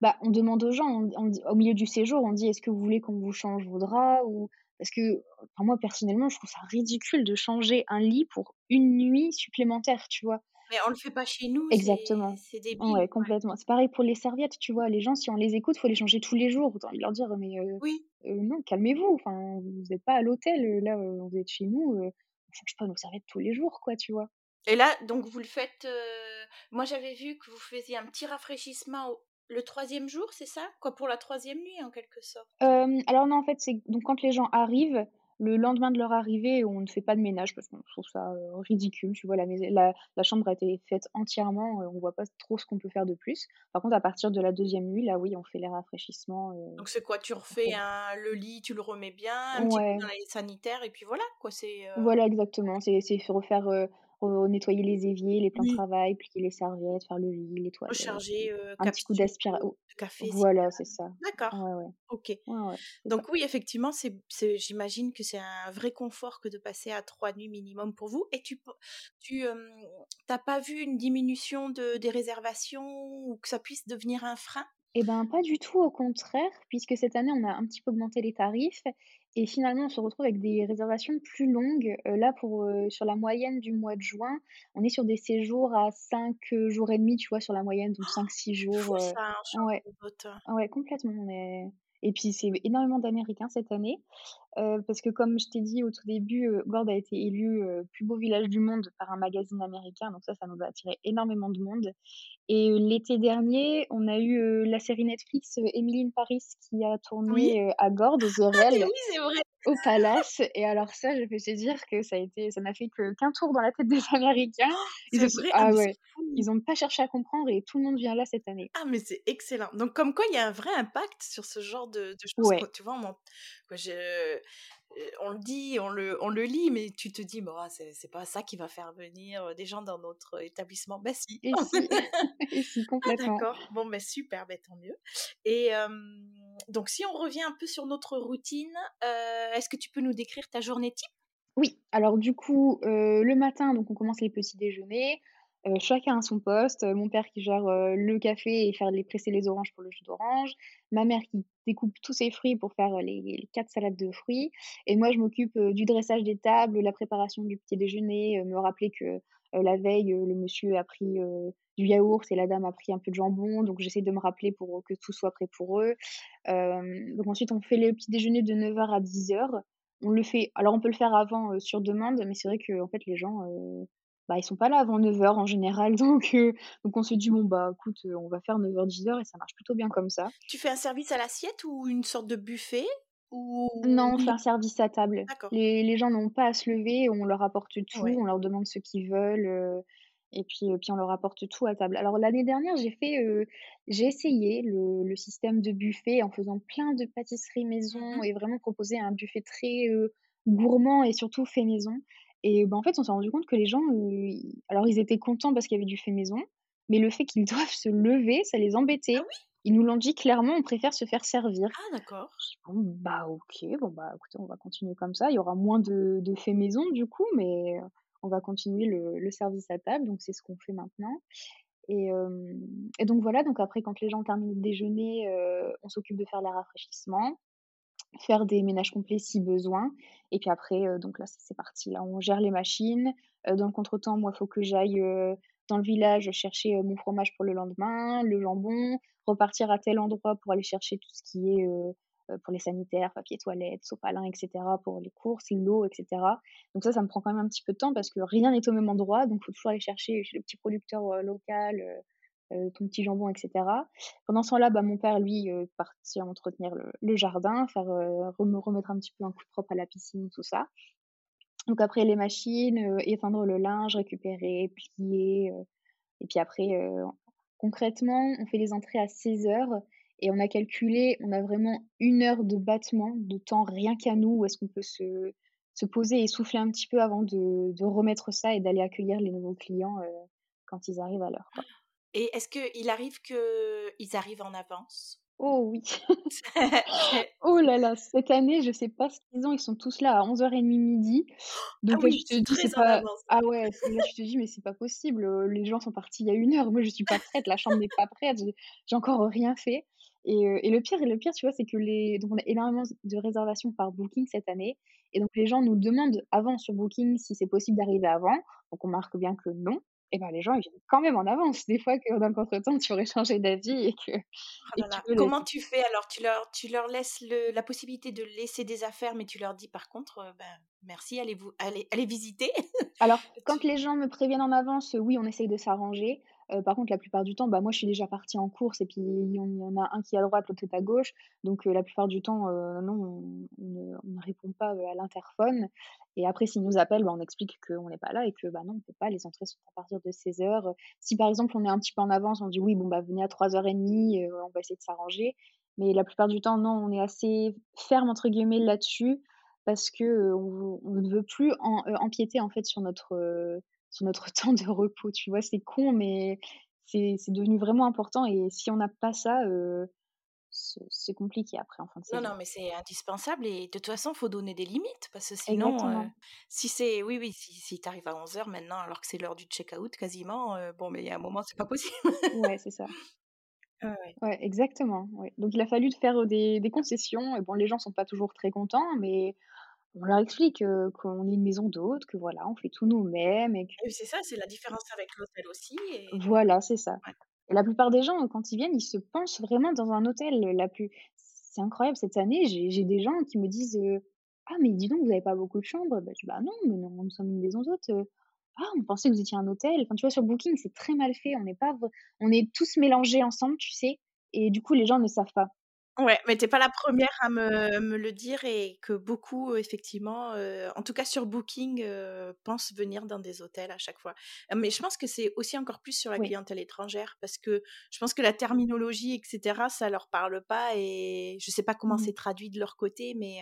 bah, on demande aux gens, on au milieu du séjour, on dit: «Est-ce que vous voulez qu'on vous change vos draps?» ou parce que, moi, personnellement, je trouve ça ridicule de changer un lit pour une nuit supplémentaire, tu vois? Mais on le fait pas chez nous, Exactement. c'est débile. Ouais, complètement. C'est pareil pour les serviettes, tu vois? Les gens, si on les écoute, faut les changer tous les jours. De leur dire: «Mais, Oui. non, calmez-vous, enfin, vous êtes pas à l'hôtel, là, vous êtes chez nous, on change pas nos serviettes tous les jours, quoi», tu vois? Et là, donc vous le faites, moi j'avais vu que vous faisiez un petit rafraîchissement au le troisième jour, c'est ça? Quoi, pour la troisième nuit en quelque sorte? Alors non, en fait, c'est donc quand les gens arrivent, le lendemain de leur arrivée, on ne fait pas de ménage parce qu'on trouve ça, heu, ridicule, tu vois? La mais la la chambre a été faite entièrement, heu, on voit pas trop ce qu'on peut faire de plus. Par contre, à partir de la deuxième nuit, là, oui, on fait les rafraîchissements, heu, Donc c'est quoi? Tu refais un le lit, tu le remets bien, un petit coup ouais. dans les sanitaires et puis voilà quoi, c'est, Voilà, exactement. C'est refaire, re nettoyer les éviers, les plans de travail, plier les serviettes, faire le lit, les toilettes, recharger, heu, un petit coup capsule d'aspira de o de café voilà, c'est ça. d'accord, Ouais, ouais. OK. Ouais, ça. Donc oui, effectivement, c'est j'imagine que c'est un vrai confort que de passer à 3 nuits minimum pour vous et tu tu, tu pas vu une diminution de des réservations ou que ça puisse devenir un frein? Et ben, pas du tout, au contraire, puisque cette année, on a un petit peu augmenté les tarifs et finalement, on se retrouve avec des réservations plus longues. Heu, là, pour, heu, sur la moyenne du mois de juin, on est sur des séjours à 5 heu, jours et demi, tu vois, sur la moyenne, donc cinq six C'est fou jours, heu ça, un ouais, de ouais, complètement, on est et puis c'est énormément d'Américains cette année. Parce que comme je t'ai dit au tout début, Gordes a été élu, heu, plus beau village du monde par un magazine américain, donc ça, ça nous a attiré énormément de monde et l'été dernier, on a eu, la série Netflix, Emily in Paris qui a tourné, à Gordes, aux Ah oui, au Palace et alors ça, je peux te dire que ça a été ça n'a fait que qu'un tour dans la tête des Américains. Ils C'est se sont vrai? Ah ah ouais, ils ont pas cherché à comprendre et tout le monde vient là cette année. Ah mais c'est excellent. Donc comme quoi il y a un vrai impact sur ce genre de de choses quoi, Ouais. tu vois? Quoi je on le dit, on le on le lit, mais tu te dis: «Bon, ah c'est c'est pas ça qui va faire venir, des gens dans notre établissement». Bah si! Et si, et si, Ah complètement. d'accord, bon ben super, beh, tant mieux et donc si on revient un peu sur notre routine, est-ce que tu peux nous décrire ta journée type? Oui, alors du coup, le matin, donc on commence les petits déjeuners, heu, chacun à son poste, heu, mon père qui gère, heu, le café et faire les presser les oranges pour le jus d'orange, ma mère qui découpe tous ses fruits pour faire, les 4 salades de fruits et moi je m'occupe, du dressage des tables, la préparation du petit déjeuner, me rappeler que, la veille, le monsieur a pris, du yaourt et la dame a pris un peu de jambon, donc j'essaie de me rappeler pour, que tout soit prêt pour eux. Donc ensuite on fait le petit déjeuner de neuf heures à dix heures. On le fait alors on peut le faire avant, sur demande, mais c'est vrai qu'en fait les gens, bah, ils sont pas là avant neuf heures en général donc heu, donc on se dit: «Bon bah écoute, heu, on va faire neuf heures dix heures et ça marche plutôt bien comme ça. Tu fais un service à l'assiette ou une sorte de buffet? Non, Ou on fait un service à table. Les les gens n'ont pas à se lever, on leur apporte tout, ouais. on leur demande ce qu'ils veulent, heu et puis, puis on leur apporte tout à table. Alors l'année dernière, j'ai fait, j'ai essayé le le système de buffet en faisant plein de pâtisseries maison Mmh et vraiment proposer un buffet très, gourmand et surtout fait maison et bah, en fait, on s'est rendu compte que les gens, alors ils étaient contents parce qu'il y avait du fait maison, mais le fait qu'ils doivent se lever, ça les Ah embêtait. oui? Ils nous l'ont dit clairement: «On préfère se faire servir». Ah d'accord. «Bon, bah, OK, bon, bah, écoutez, on va continuer comme ça. Il y aura moins de de faits maison du coup, mais on va continuer le le service à table, donc c'est ce qu'on fait maintenant et et donc voilà, donc après quand les gens terminent de déjeuner, heu, on s'occupe de faire les rafraîchissements, faire des ménages complets si besoin et puis après, heu, donc là, c'est parti, là, on gère les machines. Heu, dans le contretemps, moi, il faut que j'aille, heu, dans le village chercher, mon fromage pour le lendemain, le jambon, repartir à tel endroit pour aller chercher tout ce qui est, pour les sanitaires, papier toilette, sopalin et cetera, pour les courses, l'eau et cetera. Donc ça, ça me prend quand même un petit peu de temps parce que rien n'est au même endroit, donc il faut toujours aller chercher chez le petit producteur, local, ton petit jambon et cetera. Pendant ce temps-là, bah, mon père, lui, heu, parti entretenir le jardin, faire, remettre un petit peu un coup de propre à la piscine, tout ça. Donc après les machines, heu, étendre le linge, récupérer, plier, et puis après, concrètement, on fait les entrées à 16:00 et on a calculé, on a vraiment 1 heure de battement, de temps rien qu'à nous, où est-ce qu'on peut se se poser et souffler un petit peu avant de de remettre ça et d'aller accueillir les nouveaux clients, quand ils arrivent à l'heure. Et est-ce qu'il arrive qu'ils arrivent en avance? Oh oui! Oh là là, cette année, je sais pas ce qu'ils ont, ils sont tous là à 11:30-12:00. Ah Donc tu oui, te c'est dis: ah ouais, là, tu te dis: «Mais c'est pas possible, les gens sont partis il y a 1 heure, moi je suis pas prête, la chambre n'est pas prête, j'ai encore rien fait» et et le pire et le pire, tu vois, c'est que les donc on a énormément de réservations par Booking cette année et donc les gens nous demandent avant sur Booking si c'est possible d'arriver avant, donc on marque bien que non et bah, les gens, ils viennent quand même en avance. Des fois que dans le contretemps, tu aurais changé d'avis et que Oh là tu Comment tu fais alors? Tu leur tu leur laisses le la possibilité de laisser des affaires, mais tu leur dis par contre, heu: «Ben, merci, allez vous allez allez visiter». Alors, quand les gens me préviennent en avance, oui, on essaye de s'arranger. Heu, par contre, la plupart du temps, bah, moi, je suis déjà partie en course et puis il y en a un qui est à droite, l'autre est à gauche. Donc, heu, la plupart du temps, heu, non, on ne on ne répond pas, à l'interphone et après s'ils nous appellent, bah, on explique qu'on n'est pas là et que, bah, non, on peut pas, les entrées sont à partir de 16:00. Heu, si par exemple, on est un petit peu en avance, on dit: «Oui, bon, bah, venez à 3:30, heu, on va essayer de s'arranger». Mais la plupart du temps, non, on est assez «ferme» entre guillemets là-dessus parce que, on ne veut plus empiéter en fait sur notre, notre temps de repos, tu vois? C'est con, mais c'est devenu vraiment important et si on n'a pas ça, heu, c'est compliqué après en fin de Non, saison. non, mais c'est indispensable et de toute façon, faut donner des limites parce que sinon, Exactement. si c'est oui, oui, si si tu arrives à 11:00 maintenant alors que c'est l'heure du check-out quasiment, heu, bon, mais il y a un moment, c'est pas possible. Ouais, c'est ça. Ouais, ouais. Ouais, exactement, ouais. Donc il a fallu de faire, des des concessions et bon, les gens sont pas toujours très contents, mais on leur explique, qu'on est une maison d'hôtes, que voilà, on fait tout nous-mêmes et que c'est ça, c'est la différence avec l'hôtel aussi et voilà, c'est ça. ouais. Et la plupart des gens, quand ils viennent, ils se pensent vraiment dans un hôtel, la plus c'est incroyable cette année, j'ai des gens qui me disent, «Ah mais dis donc, vous avez pas beaucoup de chambres?» bah, je dis: «Bah non, mais non, nous sommes une maison d'hôtes, heu». «Ah, on pensait que vous étiez un hôtel». Enfin, tu vois, sur Booking, c'est très mal fait, on n'est pas on est tous mélangés ensemble, tu sais? Et du coup, les gens ne savent pas. Ouais, mais tu es pas la 1re à me me le dire et que beaucoup, effectivement, heu, en tout cas sur Booking, heu, pensent venir dans des hôtels à chaque fois. Mais je pense que c'est aussi encore plus sur la Oui. clientèle étrangère parce que je pense que la terminologie et cetera, ça leur parle pas et je sais pas comment Mmh mh. c'est traduit de leur côté, mais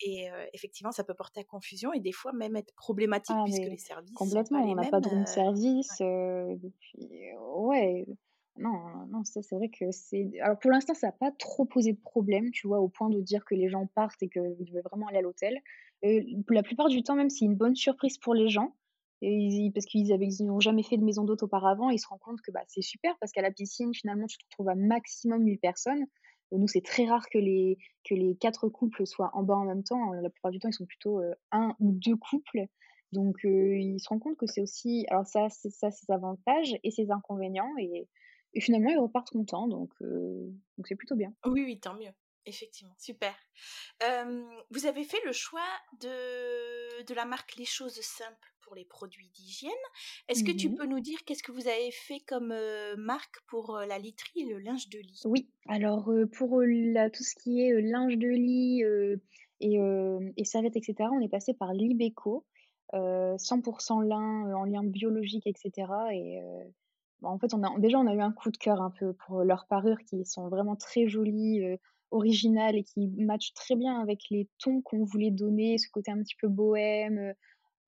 et effectivement, ça peut porter à confusion et des fois même être problématique Ah puisque les services sont complètement, pas on les n'a pas de ouais. service, puis ouais, non, non, ça c'est vrai que c'est alors pour l'instant, ça a pas trop posé de problème, tu vois? Au point de dire que les gens partent et qu'ils veulent vraiment aller à l'hôtel. Heu, la plupart du temps même, c'est une bonne surprise pour les gens et parce qu'ils avaient ils ont jamais fait de maison d'hôtes auparavant, ils se rendent compte que, bah, c'est super parce qu'à la piscine, finalement, tu te retrouves à maximum 8 personnes. Heu, nous, c'est très rare que les que les 4 couples soient en bas en même temps, la plupart du temps, ils sont plutôt, heu, 1 ou 2 couples. Donc ils se rendent compte que c'est aussi alors ça c'est ça ses avantages et ses inconvénients et et finalement, ils repartent contents donc c'est plutôt bien. Oui, oui, tant mieux. Effectivement, super. Vous avez fait le choix de de la marque Les Choses Simples pour les produits d'hygiène. Est-ce que Mmh tu peux nous dire qu'est-ce que vous avez fait comme, marque pour, la literie et le linge de lit? Oui, alors, pour, la tout ce qui est, linge de lit, et et serviettes et cetera, on est passé par Libeco, heu, 100 % lin, en lin biologique et cetera et heu, bah, en fait, on a déjà, on a eu un coup de cœur un peu pour leurs parures qui sont vraiment très jolies, heu, originales et qui matchent très bien avec les tons qu'on voulait donner, ce côté un petit peu bohème,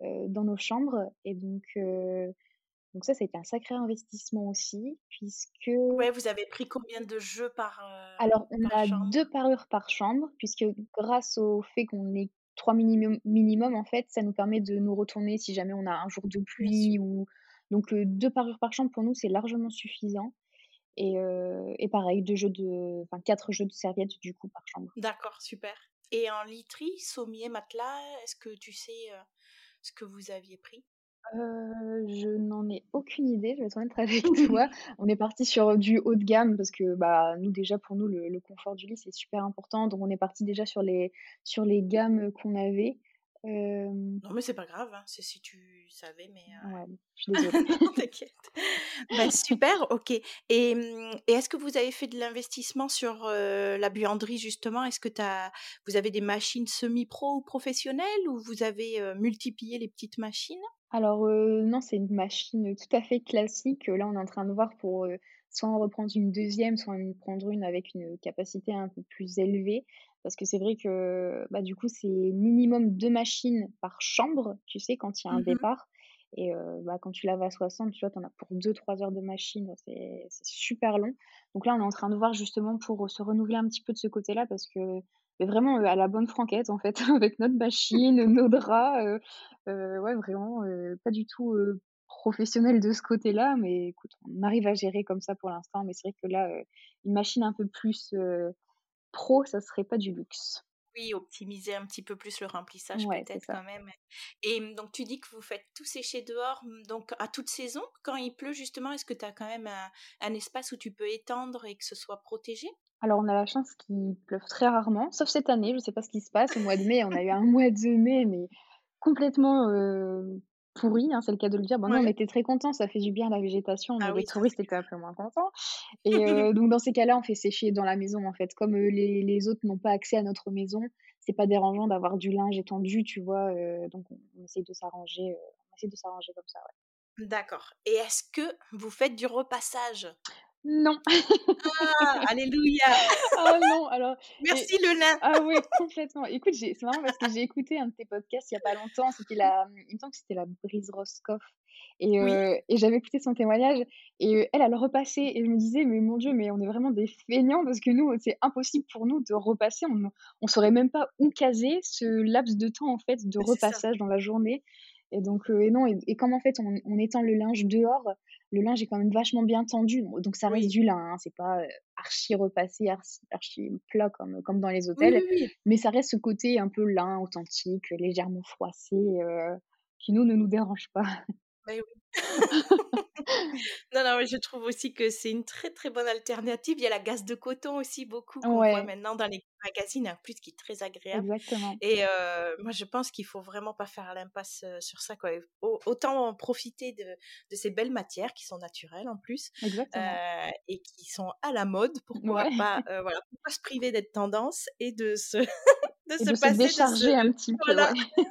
heu, dans nos chambres et donc ça, ça a été un sacré investissement aussi puisque Ouais, vous avez pris combien de jeux par, alors on par a 2 chambre? parures par chambre puisque grâce au fait qu'on est 3 minimum minimum, en fait, ça nous permet de nous retourner si jamais on a un jour de pluie ou donc heu, 2 parures par chambre pour nous, c'est largement suffisant et pareil 2 jeux de enfin 4 jeux de serviettes du coup par chambre. D'accord, super. Et en literie, sommier, matelas, est-ce que tu sais, ce que vous aviez pris? Je n'en ai aucune idée, je vais être honnête avec toi. On est parti sur du haut de gamme parce que, bah, nous déjà pour nous le le confort du lit c'est super important donc on est parti déjà sur les sur les gammes, qu'on avait. Non, mais c'est pas grave, hein, c'est si tu savais, mais ouais, heu, je suis désolée. non, t'inquiète. Bah, super, OK. Et mmh et est-ce que vous avez fait de l'investissement sur, la buanderie justement? Est-ce que tu vous avez des machines semi-pro ou professionnelles ou vous avez, multiplié les petites machines? Alors, non, c'est une machine, tout à fait classique. Là, on est en train de voir pour, soit en reprendre une deuxième, soit en prendre une avec une, capacité un peu plus élevée. Parce que c'est vrai que, bah, du coup, c'est minimum 2 machines par chambre, tu sais, quand il y a un Mmh départ et bah, quand tu laves à 60, tu vois, tu en as pour deux trois heures de machine, c'est super long. Donc là, on est en train de voir justement pour, se renouveler un petit peu de ce côté-là parce que, mais vraiment, à la bonne franquette, en fait, avec notre machine, nos draps, ouais, vraiment, pas du tout, professionnel de ce côté-là, mais écoute, on arrive à gérer comme ça pour l'instant, mais c'est vrai que là, heu, une machine un peu plus, heu, pro, ça serait pas du luxe. Oui, optimiser un petit peu plus le remplissage Ouais, peut-être quand même. Et mmh, donc tu dis que vous faites tout sécher dehors, mmh, donc à toute saison? Quand il pleut justement, est-ce que tu as quand même un un espace où tu peux étendre et que ce soit protégé? Alors on a la chance qu'il pleuve très rarement, sauf cette année, je sais pas ce qui se passe. Au mois de mai, on a eu un mois de mai, mais complètement, heu, pourri, hein, c'est le cas de le dire. Bon, nous, on était très contents, ça fait du bien à la végétation, mais Ah les oui, touristes étaient un peu moins contents et heu, donc dans ces cas-là, on fait sécher dans la maison, en fait. Comme, heu, les les autres n'ont pas accès à notre maison, c'est pas dérangeant d'avoir du linge étendu, tu vois? Heu, donc on on essaye de s'arranger, on essaie de s'arranger comme ça, ouais. D'accord. Et est-ce que vous faites du repassage? Non! Ah! Alléluia! Oh non, alors et Merci le nain! ah ouais, complètement. Écoute, c'est marrant parce que j'ai écouté un de tes podcasts il y a pas longtemps, c'était la, mmh, il me semble que c'était la Brise Roscoff et Oui, heu et j'avais écouté son témoignage et heu, elle, elle repassait et je me disais: «Mais mon Dieu, mais on est vraiment des feignants parce que nous, c'est impossible pour nous de repasser, on on saurait même pas où caser ce laps de temps, en fait, de repassage dans la journée» et donc heu et non et et comme, en fait, on on étend le linge dehors, le linge est quand même vachement bien tendu, donc ça reste Oui. du lin, hein, c'est pas, archi repassé, archi archi plat comme, comme dans les hôtels. oui, oui. Mais ça reste ce côté un peu lin, authentique, légèrement froissé, qui nous, ne nous dérange pas. Oui. Non, non, mais je trouve aussi que c'est une très, très bonne alternative. Il y a la gaze de coton aussi beaucoup qu'on voit maintenant dans les magazines, en plus qui est très agréable exactement, et moi je pense qu'il faut vraiment pas faire l'impasse, sur ça, quoi. Au autant en profiter de de ces belles matières qui sont naturelles en plus, et qui sont à la mode. Pourquoi Ouais pas, voilà, pourquoi se priver d'être tendance et de se de et se de se passer de ce décharger un petit peu, voilà, ouais.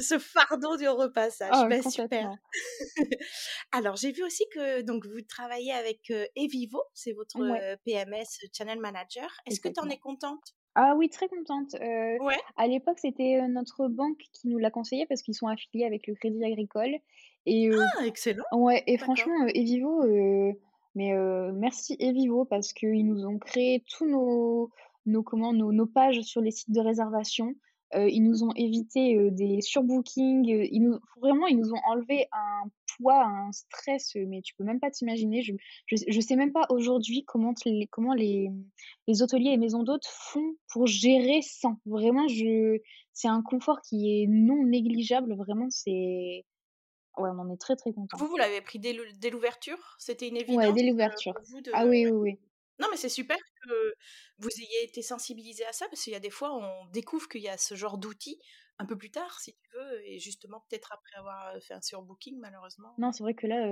De ce fardeau du repassage. Bah, super. Alors, j'ai vu aussi que donc vous travaillez avec, Evivo, c'est votre, Ouais, PMS channel manager. Est-ce que tu en es contente? Ah oui, très contente. Heu, Ouais? à l'époque, c'était, notre banque qui nous l'a conseillé parce qu'ils sont affiliés avec le Crédit Agricole et Ah excellent, Ouais et franchement, Evivo, mais merci Evivo parce qu'ils nous ont créé tous nos nos comment, nos nos pages sur les sites de réservation. Heu, ils nous ont évité, heu, des surbookings, ils nous vraiment, ils nous ont enlevé un poids, un stress, mais tu peux même pas t'imaginer. Je je je sais même pas aujourd'hui comment les comment les, les hôteliers et maisons d'hôtes font pour gérer sans. Vraiment, je c'est un confort qui est non négligeable, vraiment, c'est ouais, on en est très, très content. Vous, vous l'avez pris dès dès l'ouverture? C'était une Ouais, évidence, dès heu, l'ouverture. de Ah oui, ouais. oui, oui. Non, mais c'est super que vous ayez été sensibilisés à ça, parce qu'il y a des fois, on découvre qu'il y a ce genre d'outils un peu plus tard, si tu veux et justement peut-être après avoir, heu, fait un surbooking malheureusement. Non, c'est vrai que là,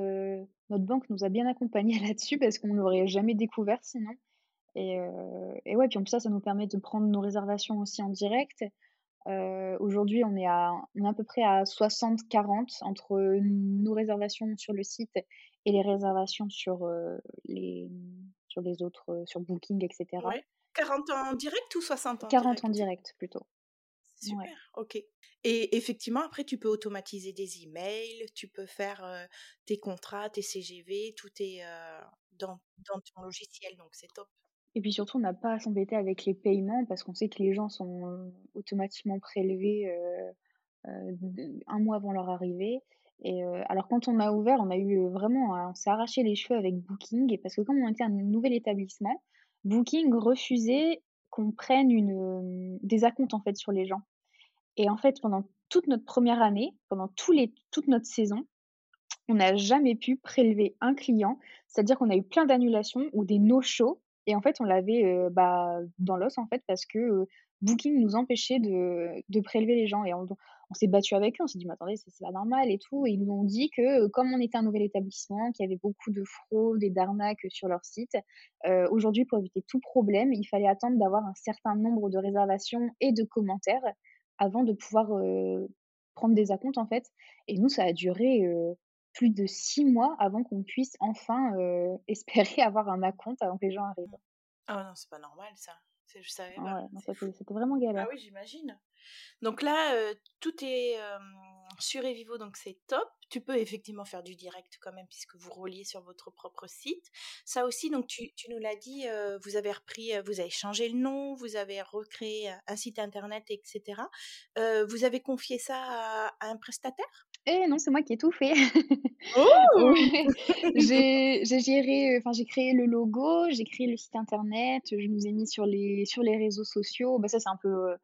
notre banque nous a bien accompagnés là-dessus parce qu'on l'aurait jamais découvert sinon et et ouais, puis en plus ça, ça nous permet de prendre nos réservations aussi en direct. Aujourd'hui, on est à on est à peu près à 60-40 entre, nos réservations sur le site et les réservations sur, les, sur les autres, sur Booking et cetera. Ouais. 40 en direct ou 60 en 40 en direct? direct plutôt. Ouais. Super, OK. Et effectivement, après, tu peux automatiser des emails, tu peux faire, tes contrats, tes CGV, tout est, dans dans ton logiciel, donc c'est top. Et puis surtout, on n'a pas à s'embêter avec les paiements parce qu'on sait que les gens sont, automatiquement prélevés, 1 mois avant leur arrivée et heu, alors quand on a ouvert, on a eu, heu, vraiment on s'est arraché les cheveux avec Booking. Parce que comme on était un nouvel établissement, Booking refusait qu'on prenne hem, des acomptes, en fait, sur les gens. Et en fait, pendant toute notre première année, pendant toute notre saison, on n'a jamais pu prélever un client. C'est-à-dire qu'on a eu plein d'annulations ou des no-shows. Et en fait, on l'avait, bah, dans l'os, en fait, parce que, Booking nous empêchait de prélever les gens on s'est battu avec eux. On s'est dit: «Mais attendez, c'est pas normal et tout» et ils nous ont dit que, heu, comme on était un nouvel établissement, qu'il y avait beaucoup de fraudes et d'arnaques, sur leur site, heu, aujourd'hui, pour éviter tout problème, il fallait attendre d'avoir un certain nombre de réservations et de commentaires avant de pouvoir, heu, prendre des acomptes, en fait et nous, ça a duré, plus de 6 mois avant qu'on puisse enfin, espérer avoir un acompte avant que les gens arrivent. Ah non, c'est pas normal ça. Je savais Ah ouais, c'était vraiment Ah galère. oui, j'imagine. Donc là, heu, tout est, hem, sur Evivo, donc c'est top. Tu peux effectivement faire du direct quand même puisque vous reliez sur votre propre site. Ça aussi, donc tu tu nous l'as dit, heu, vous avez repris, heu, vous avez changé le nom, vous avez recréé un site internet et cetera. Heu, vous avez confié ça à à un prestataire? Eh non, c'est moi qui ai tout fait. Oh! J'ai géré, enfin, j'ai créé le logo, j'ai créé le site internet, je nous ai mis sur les sur les réseaux sociaux. Bah, ça, c'est un peu, heu,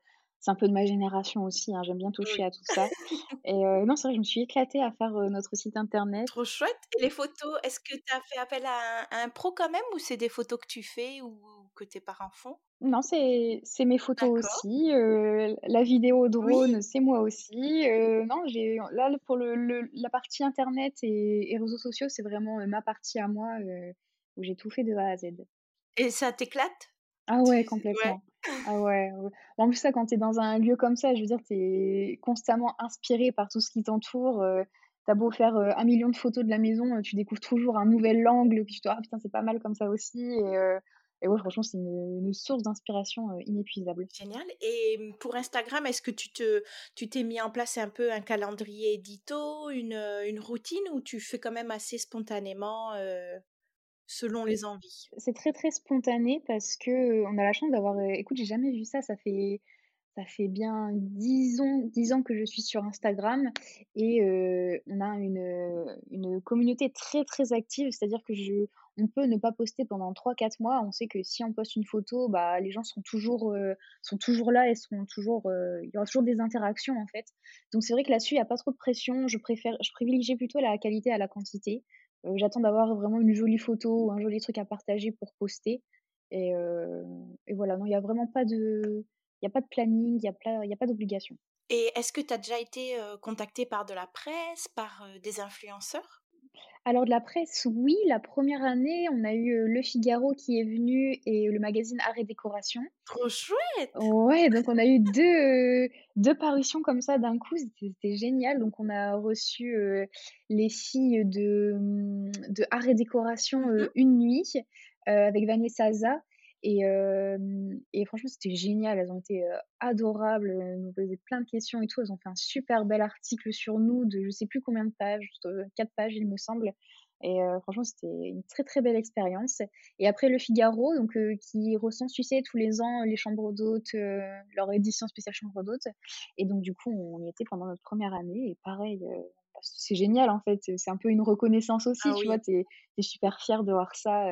c'est un peu de ma génération aussi, hein, j'aime bien toucher Oui. à tout ça et heu, non, c'est vrai, je me suis éclatée à faire, heu, notre site internet. Trop chouette et les photos, est-ce que tu as fait appel à un à un pro quand même ou c'est des photos que tu fais ou que tes parents font? Non, c'est mes photos aussi, heu, la vidéo Oui. drone, c'est moi aussi, non, j'ai là, pour le le la partie internet et et réseaux sociaux, c'est vraiment, ma partie à moi, où j'ai tout fait de A à Z. Et ça t'éclate? Ah ouais, ouais? Ah ouais. En plus, ça, quand tu es dans un lieu comme ça, je veux dire, tu es constamment inspiré par tout ce qui t'entoure, heu, tu as beau faire, heu, 1 000 de photos de la maison, heu, tu découvres toujours un nouvel angle, puis tu te dis: «Ah putain, c'est pas mal comme ça aussi» et heu et ouais, franchement, c'est une source d'inspiration, inépuisable. Génial et mmh, pour Instagram, est-ce que tu te tu t'es mis en place un peu un calendrier édito, une, une routine ou tu fais quand même assez spontanément, selon les envies? C'est très, très spontané parce que, on a la chance d'avoir, écoute, j'ai jamais vu ça, ça fait ça fait bien 10 ans 10 ans que je suis sur Instagram et on a une, une communauté très, très active. C'est-à-dire que je on peut ne pas poster pendant trois quatre mois. On sait que si on poste une photo, bah, les gens sont toujours, sont toujours là et seront toujours, il y aura toujours des interactions, en fait. Donc c'est vrai que là-dessus, il y a pas trop de pression. Je préfère je privilégie plutôt la qualité à la quantité. Heu, j'attends d'avoir vraiment une jolie photo ou un joli truc à partager pour poster et heu et voilà, non, il y a vraiment pas de il y a pas de planning, il y a pla a pas d'obligation. Et est-ce que tu as déjà été, heu, contactée par de la presse, par, des influenceurs? Alors de la presse, oui, la première année, on a eu, heu, Le Figaro qui est venu et le magazine Art et Décoration. Trop chouette! Ouais, donc on a eu 2 heu, 2 parutions comme ça d'un coup, c'était génial. Donc on a reçu, heu, les filles de, mmh, de Art et Décoration, heu, une nuit, avec Vanessa Za et hem et franchement, c'était génial. Elles ont été, adorables, elles nous posaient plein de questions et tout. Elles ont fait un super bel article sur nous de je sais plus combien de pages, 4 pages, il me semble. Et franchement, c'était une très, très belle expérience. Et après Le Figaro, donc qui recense, tu sais, tous les ans, les chambres d'hôtes, leur édition spéciale chambre d'hôtes. Et donc du coup, on y était pendant notre première année. Et pareil, bah, c'est génial, en fait, c'est un peu une reconnaissance aussi, Ah tu vois? Tu es super fière de voir ça,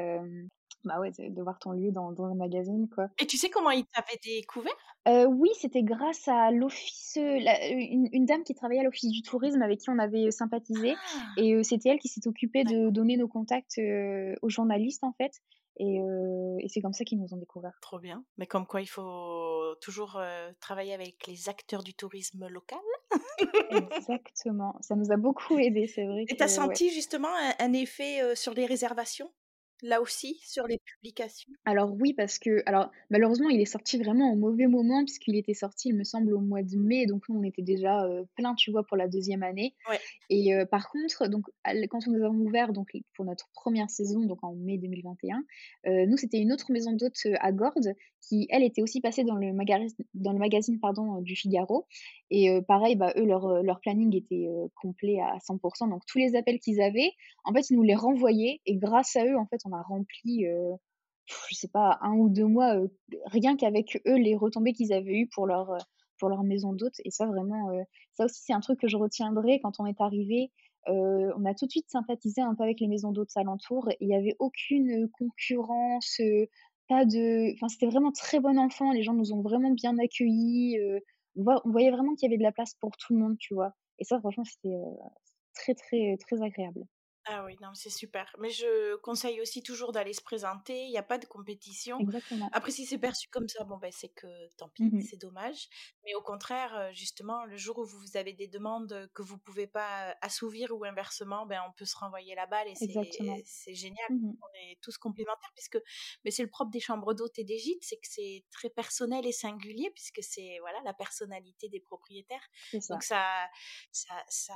bah, ouais, de voir ton lieu dans dans un magazine, quoi. Et tu sais comment ils t'avaient découvert? Heu, oui, c'était grâce à l'office, heu, la une une dame qui travaillait à l'office du tourisme avec qui on avait, heu, sympathisé Ah! et c'était elle qui s'est occupée de donner nos contacts, aux journalistes, en fait et et c'est comme ça qu'ils nous ont découverts. trop bien. Mais comme quoi il faut toujours, travailler avec les acteurs du tourisme local. Exactement, ça nous a beaucoup aidés, c'est vrai Et tu as ouais. senti justement un un effet, sur les réservations? Là aussi, sur les publications? Alors oui, parce que alors malheureusement, il est sorti vraiment au mauvais moment puisqu'il était sorti, il me semble, au mois de mai, donc nous, on était déjà, heu, pleins, tu vois, pour la deuxième année Ouais. et par contre, donc quand nous avons ouvert donc pour notre première saison, donc en mai 2021, heu, nous, c'était une autre maison d'hôtes, à Gordes qui, elle, était aussi passée dans le magaris dans le magazine, pardon, du Figaro et pareil, bah, eux, leur, leur planning était, complet à 100% donc tous les appels qu'ils avaient, en fait, ils nous les renvoyaient et grâce à eux, en fait, on a rempli, heu je sais pas, un ou 2 mois, heu, rien qu'avec eux, les retombées qu'ils avaient eues pour leur, heu, pour leur maison d'hôte et ça vraiment, heu, ça aussi c'est un truc que je retiendrai quand on est arrivé on a tout de suite sympathisé un peu avec les maisons d'hôtes alentours il y avait aucune, concurrence, pas de enfin c'était vraiment très bon enfant, les gens nous ont vraiment bien accueillis, on voyait vraiment qu'il y avait de la place pour tout le monde, tu vois? Et ça franchement c'était, très, très, très agréable. Ah oui, non, c'est super. Mais je conseille aussi toujours d'aller se présenter. Il n'y a pas de compétition. Exactement. Après, si c'est perçu comme ça, bon, ben, c'est que tant pis, Mmh c'est dommage. Mais au contraire, justement, le jour où vous avez des demandes que vous pouvez pas assouvir ou inversement, ben, on peut se renvoyer la balle et c'est, génial. Mmh On est tous complémentaires puisque, mais c'est le propre des chambres d'hôtes et des gîtes, c'est que c'est très personnel et singulier puisque c'est, voilà, la personnalité des propriétaires. Donc ça. ça, ça, ça,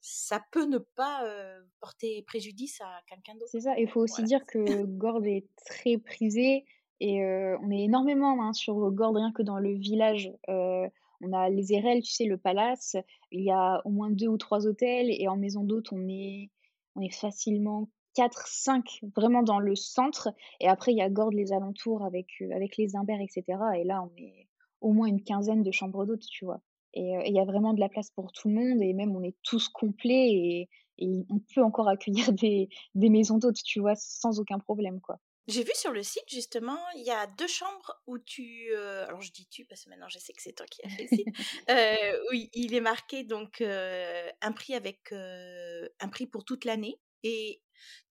ça peut ne pas euh, porter préjudice à quelqu'un C'est d'autre. ça, il faut aussi Voilà. dire que Gordes est très prisé et heu, on est énormément, hein, sur Gordes, rien que dans le village. Heu, on a les Érelles, tu sais, le palace, il y a au moins 2 ou 3 hôtels et en maison d'hôtes, on est on est facilement quatre, cinq, vraiment dans le centre et après il y a Gordes, les alentours avec, heu, avec les Imbert et cetera et là, on est au moins une quinzaine de chambres d'hôtes, tu vois? Et il y a vraiment de la place pour tout le monde et même on est tous complets et et on peut encore accueillir des des maisons d'hôtes, tu vois? Sans aucun problème, quoi. J'ai vu sur le site justement, il y a deux chambres où tu, euh, alors je dis tu parce que maintenant je sais que c'est toi qui as fait le site, euh, oui, il est marqué donc euh, un prix avec un prix pour toute l'année et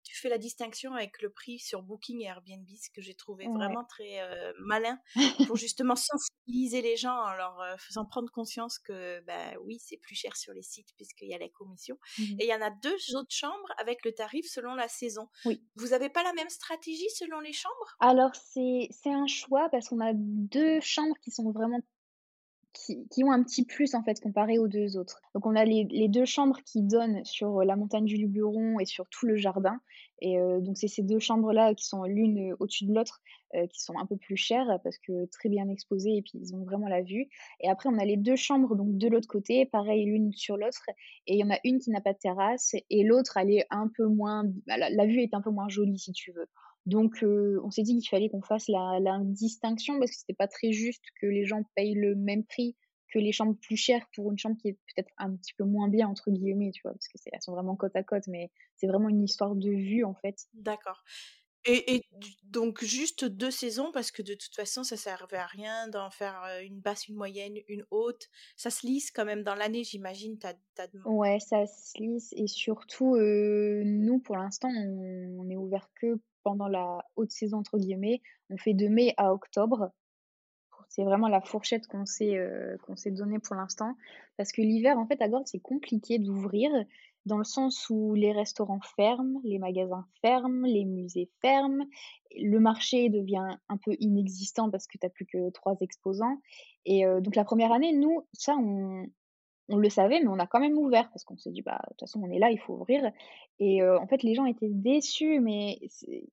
tu fais la distinction avec le prix sur Booking et Airbnb, ce que j'ai trouvé Ouais. vraiment très euh, malin pour justement sensibiliser les gens en leur euh, faisant prendre conscience que bah oui c'est plus cher sur les sites puisqu'il y a la commission Mmh et il y en a deux autres chambres avec le tarif selon la saison. Oui. Vous n'avez pas la même stratégie selon les chambres? Alors c'est un choix parce qu'on a 2 chambres qui sont vraiment Qui ont un petit plus, en fait, comparé aux 2 autres. Donc on a les les 2 chambres qui donnent sur, heu, la montagne du Luberon et sur tout le jardin et heu, donc c'est ces 2 chambres-là qui sont l'une, heu, au-dessus de l'autre, qui sont un peu plus chères parce que très bien exposées et puis ils ont vraiment la vue et après on a les 2 chambres donc de l'autre côté, pareil l'une sur l'autre et il y en a une qui n'a pas de terrasse et l'autre elle est un peu moins bah, la la vue est un peu moins jolie si tu veux. Donc on s'est dit qu'il fallait qu'on fasse la la distinction parce que c'était pas très juste que les gens payent le même prix que les chambres plus chères pour une chambre qui est peut-être un petit peu «moins bien» entre guillemets, tu vois? Parce que elles sont vraiment côte à côte, mais c'est vraiment une histoire de vue, en fait. D'accord. Et, donc juste deux saisons parce que de toute façon ça servait à rien d'en faire une basse, une moyenne, une haute. Ça se lisse quand même dans l'année, j'imagine. T'as, t'as Ouais, ça se lisse et surtout, nous, pour l'instant, on on est ouvert que pendant la «haute saison» entre guillemets. On fait de mai à octobre. C'est vraiment la fourchette qu'on s'est, heu, qu'on s'est donnée pour l'instant. Parce que l'hiver, en fait, à Gordes, c'est compliqué d'ouvrir, dans le sens où les restaurants ferment, les magasins ferment, les musées ferment, le marché devient un peu inexistant parce que tu as plus que 3 exposants et heu, donc la première année, nous, ça, on on le savait, mais on a quand même ouvert parce qu'on s'est dit: «Bah, de toute façon, on est là, il faut ouvrir» et heu, en fait, les gens étaient déçus, mais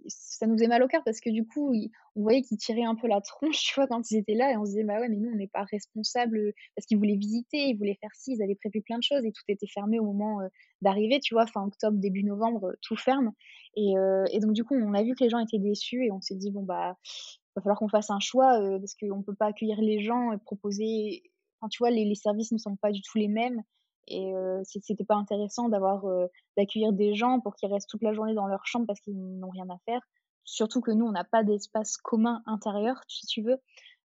ça nous faisait mal au cœur parce que du coup, on voyait qu'ils tiraient un peu la tronche, tu vois, quand ils étaient là et on se disait: «Bah, ouais, mais nous, on n'est pas responsables», parce qu'ils voulaient visiter, ils voulaient faire ci, ils avaient prévu plein de choses et tout était fermé au moment, heu, d'arriver, tu vois? Fin octobre, début novembre, heu, tout ferme et donc du coup, on a vu que les gens étaient déçus et on s'est dit: «Bon, bah, va falloir qu'on fasse un choix, parce qu'on peut pas accueillir les gens et proposer enfin, tu vois, les services ne sont pas du tout les mêmes et c'é c'était pas intéressant d'avoir, d'accueillir des gens pour qu'ils restent toute la journée dans leur chambre parce qu'ils n'ont rien à faire. Surtout que nous, on n'a pas d'espace commun intérieur, si tu veux.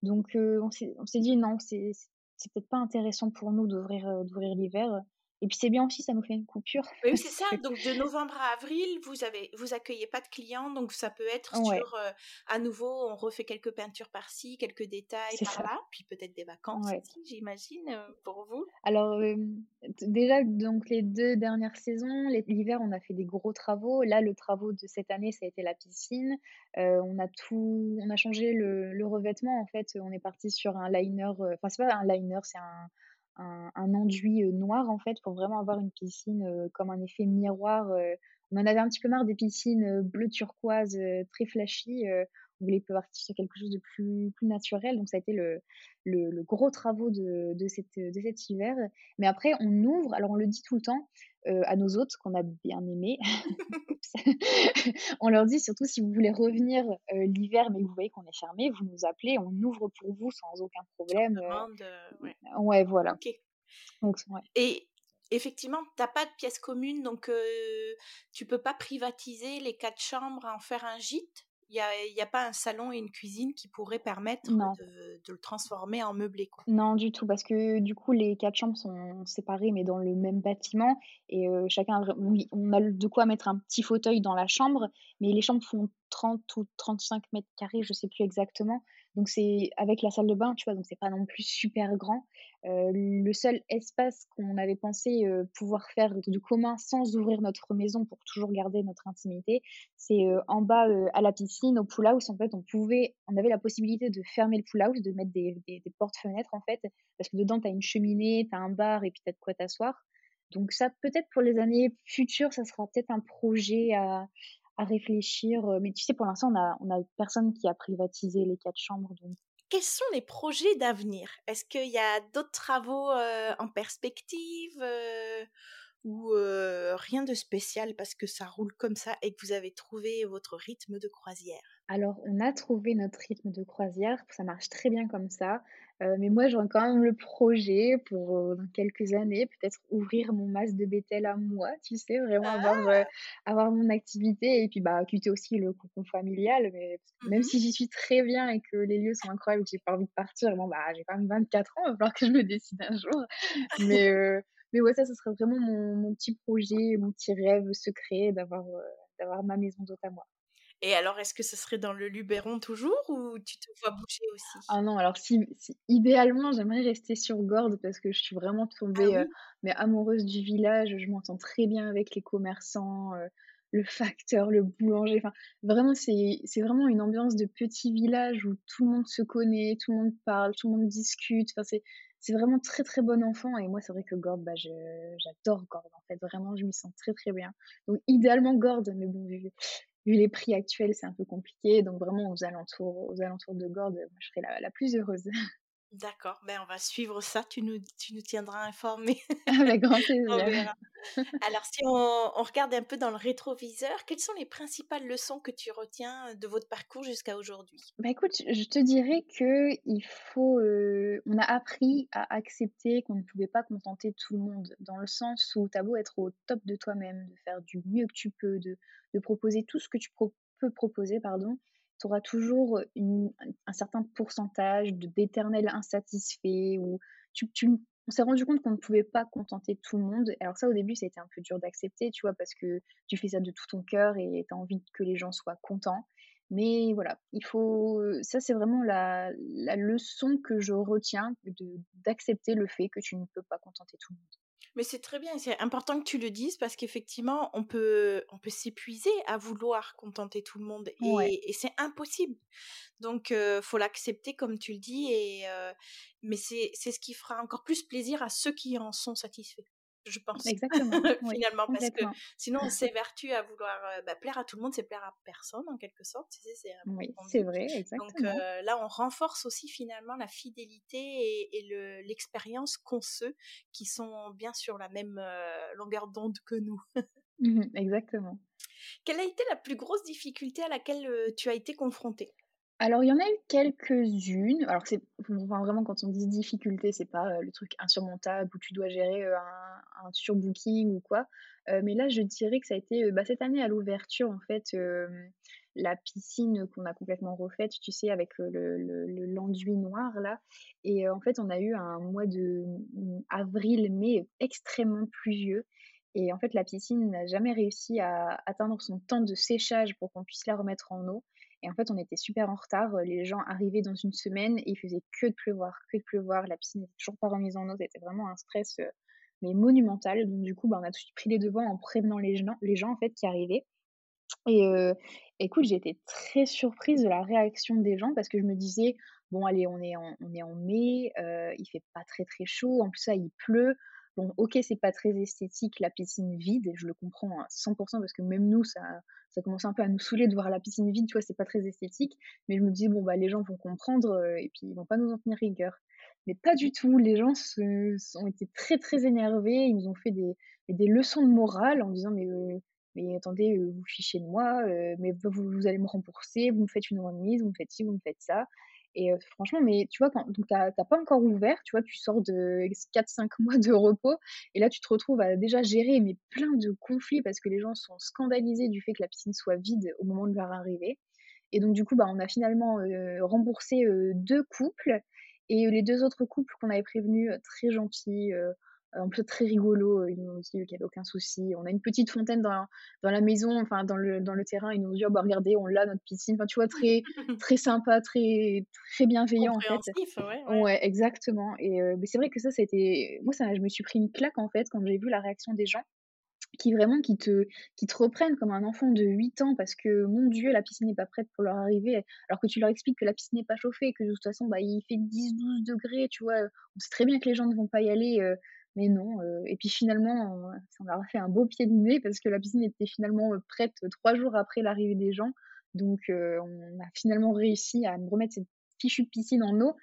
Donc on s'est dit: «Non, c'est peut-être pas intéressant pour nous d'ouvrir, d'ouvrir l'hiver» et puis c'est bien aussi, ça nous fait une coupure Oui, c'est ça. Donc de novembre à avril, vous avez, vous accueillez pas de clients, donc ça peut être ouais, sur, euh, à nouveau, on refait quelques peintures par-ci, quelques détails par-là, puis peut-être des vacances ouais. aussi, j'imagine, pour vous. Alors, déjà, donc les 2 dernières saisons, l'hiver, on a fait des gros travaux. Là, le travaux de cette année, ça a été la piscine. On a tout on a changé le le revêtement, en fait, on est parti sur un liner, enfin, c'est pas un liner, c'est un un enduit, noir, en fait, pour vraiment avoir une piscine, comme un effet miroir. On en avait un petit peu marre des piscines, bleu turquoise, très flashy, voulait partir sur quelque chose de plus plus naturel, donc ça a été le le le gros travaux de de cet, de cet hiver. Mais après, on ouvre, alors on le dit tout le temps, à nos hôtes qu'on a bien aimés. on leur dit surtout si vous voulez revenir l'hiver mais vous voyez qu'on est fermé, vous nous appelez, on ouvre pour vous sans aucun problème. ouais. ouais. voilà. Donc, Et effectivement, tu n'as pas de pièce commune, donc tu peux pas privatiser les quatre chambres, en faire un gîte? Il n'y a, a, pas un salon et une cuisine qui pourraient permettre de, de, le transformer en meublé. Quoi? Non, du tout, parce que du coup, les quatre chambres sont séparées, mais dans le même bâtiment. Et chacun, oui, on a de quoi mettre un petit fauteuil dans la chambre, mais les chambres font 30 ou 35 mètres carrés, je sais plus exactement. Donc c'est avec la salle de bain, tu vois, donc c'est pas non plus super grand. Euh, le seul espace qu'on avait pensé pouvoir faire de commun sans ouvrir notre maison pour toujours garder notre intimité, c'est en bas à la piscine, au pool house. En fait, on pouvait, on avait la possibilité de fermer le pool house, de mettre des, des, des portes-fenêtres en fait, parce que dedans tu as une cheminée, tu as un bar et puis tu as de quoi t'asseoir. Donc ça, peut-être pour les années futures, ça sera peut-être un projet à, à réfléchir. Mais tu sais, pour l'instant, on a, on a personne qui a privatisé les quatre chambres. Donc. Quels sont les projets d'avenir? Est-ce qu'il y a d'autres travaux en perspective ou rien de spécial parce que ça roule comme ça et que vous avez trouvé votre rythme de croisière? Alors, on a trouvé notre rythme de croisière, ça marche très bien comme ça. Euh, mais moi, j'aurais quand même le projet pour euh, dans quelques années, peut-être ouvrir mon masque de Bethel à moi, tu sais, vraiment avoir, euh, ah! avoir mon activité et puis bah, quitter aussi le cocon familial. Mais même mmh si j'y suis très bien et que les lieux sont incroyables et que j'ai pas envie de partir, bon, bah, j'ai quand même 24 ans, il va falloir que je me décide un jour. Mais, mais ouais, ça, ce serait vraiment mon, mon, petit projet, mon petit rêve secret d'avoir d'avoir ma maison d'hôte à moi. Et alors, est-ce que ce serait dans le Luberon toujours ou tu te vois bouger aussi? Ah non, alors si, idéalement, j'aimerais rester sur Gordes parce que je suis vraiment ah tombée mais amoureuse du village. Je m'entends très bien avec les commerçants, le facteur, le boulanger. Enfin, vraiment, c'est vraiment une ambiance de petit village où tout le monde se connaît, tout le monde parle, tout le monde discute. Enfin, c'est c'est vraiment très très bon enfant et moi c'est vrai que Gordes bah, j'adore Gordes en fait vraiment je m'y sens très très bien donc idéalement Gordes mais bon vu, vu les prix actuels, c'est un peu compliqué. Donc vraiment aux alentours, aux alentours de Gordes, je serais la, plus heureuse. D'accord, ben on va suivre ça, tu nous, tu nous tiendras informés. Avec grand plaisir. Alors si on, on, regarde un peu dans le rétroviseur, quelles sont les principales leçons que tu retiens de votre parcours jusqu'à aujourd'hui? Bah écoute, je te dirais que il faut, euh, on a appris à accepter qu'on ne pouvait pas contenter tout le monde, dans le sens où tu as beau être au top de toi-même, de faire du mieux que tu peux, de, de proposer tout ce que tu peux proposer, pardon, tu auras toujours un certain pourcentage d'éternel insatisfait ou tu, on s'est rendu compte qu'on ne pouvait pas contenter tout le monde. Alors ça, au début, ça a été un peu dur d'accepter, tu vois, parce que tu fais ça de tout ton cœur et tu as envie que les gens soient contents. Mais voilà, il faut. Ça, c'est vraiment la, la, leçon que je retiens d'accepter le fait que tu ne peux pas contenter tout le monde. Mais c'est très bien, c'est important que tu le dises parce qu'effectivement, on peut, on peut s'épuiser à vouloir contenter tout le monde et, c'est impossible. Donc, il faut l'accepter comme tu le dis, et, mais c'est ce qui fera encore plus plaisir à ceux qui en sont satisfaits je pense. Exactement. Finalement, parce que sinon, on s'évertue à vouloir bah, plaire à tout le monde, c'est plaire à personne en quelque sorte. Tu sais, c'est oui, c'est vrai, exactement. Donc là, on renforce aussi finalement la fidélité et, l'expérience qu'ont ceux qui sont bien sur la même longueur d'onde que nous. Mmh exactement. Quelle a été la plus grosse difficulté à laquelle tu as été confrontée? Alors, il y en a eu quelques-unes. Alors, c'est vraiment quand on dit difficulté, c'est pas le truc insurmontable où tu dois gérer un, surbooking ou quoi. mais là, je dirais que ça a été bah, cette année à l'ouverture, en fait, la piscine qu'on a complètement refaite, tu sais, avec le, l'enduit noir là. Et en fait, on a eu un mois de mmh, avril-mai extrêmement pluvieux. Et en fait, la piscine n'a jamais réussi à atteindre son temps de séchage pour qu'on puisse la remettre en eau. Et en fait, on était super en retard. Les gens arrivaient dans une semaine et il faisait que de pleuvoir, que de pleuvoir. La piscine n'était toujours pas remise en eau. C'était vraiment un stress, euh, mais monumental. Donc, du coup, bah, on a tout pris les devants en prévenant les gens, les gens en fait, qui arrivaient. Et euh, écoute, j'ai été très surprise de la réaction des gens parce que je me disais, bon, allez, on est en, on est en mai, euh, il fait pas très très chaud. En plus, ça, il pleut. Bon, ok, c'est pas très esthétique, la piscine vide, je le comprends à 100% parce que même nous, ça, commence un peu à nous saouler de voir la piscine vide, tu vois, c'est pas très esthétique. Mais je me dis, bon, bah, les gens vont comprendre euh, et puis ils vont pas nous en tenir rigueur. Mais pas du tout, les gens se, ont été très très énervés, ils nous ont fait des, des leçons de morale en disant: «Mais, heu, mais attendez, heu, vous fichez de moi, mais vous vous allez me rembourser, vous me faites une remise, vous me faites ci, vous me faites ça» et franchement, mais tu vois, quand donc tu as tu as pas encore ouvert, tu vois, tu sors de 4-5 mois de repos et là, tu te retrouves à déjà gérer, mais plein de conflits parce que les gens sont scandalisés du fait que la piscine soit vide au moment de leur arrivée. Et donc du coup, bah, on a finalement, remboursé, heu, 2 couples et les 2 autres couples qu'on avait prévenus, très gentils, en plus très rigolos, ils nous ont dit qu'il y avait aucun souci. On a une petite fontaine dans dans la maison, enfin dans le dans le terrain, ils nous ont dit: «Oh bah regardez, on l'a notre piscine», enfin tu vois? Très très sympa, très très bienveillant en fait. Ouais, ouais. Ouais, exactement et heu, beh, c'est vrai que ça, ça a été moi ça je me suis pris une claque en fait quand j'ai vu la réaction des gens qui vraiment qui te qui te reprennent comme un enfant de 8 ans parce que mon Dieu, la piscine n'est pas prête pour leur arrivée, alors que tu leur expliques que la piscine n'est pas chauffée et que de toute façon, bah, il fait 10-12°, tu vois? On sait très bien que les gens ne vont pas y aller, heu, mais non, heu et puis finalement, ça leur a fait un beau pied de nez parce que la piscine était finalement, heu, prête 3 jours après l'arrivée des gens donc on a finalement réussi à me remettre cette fichue piscine en eau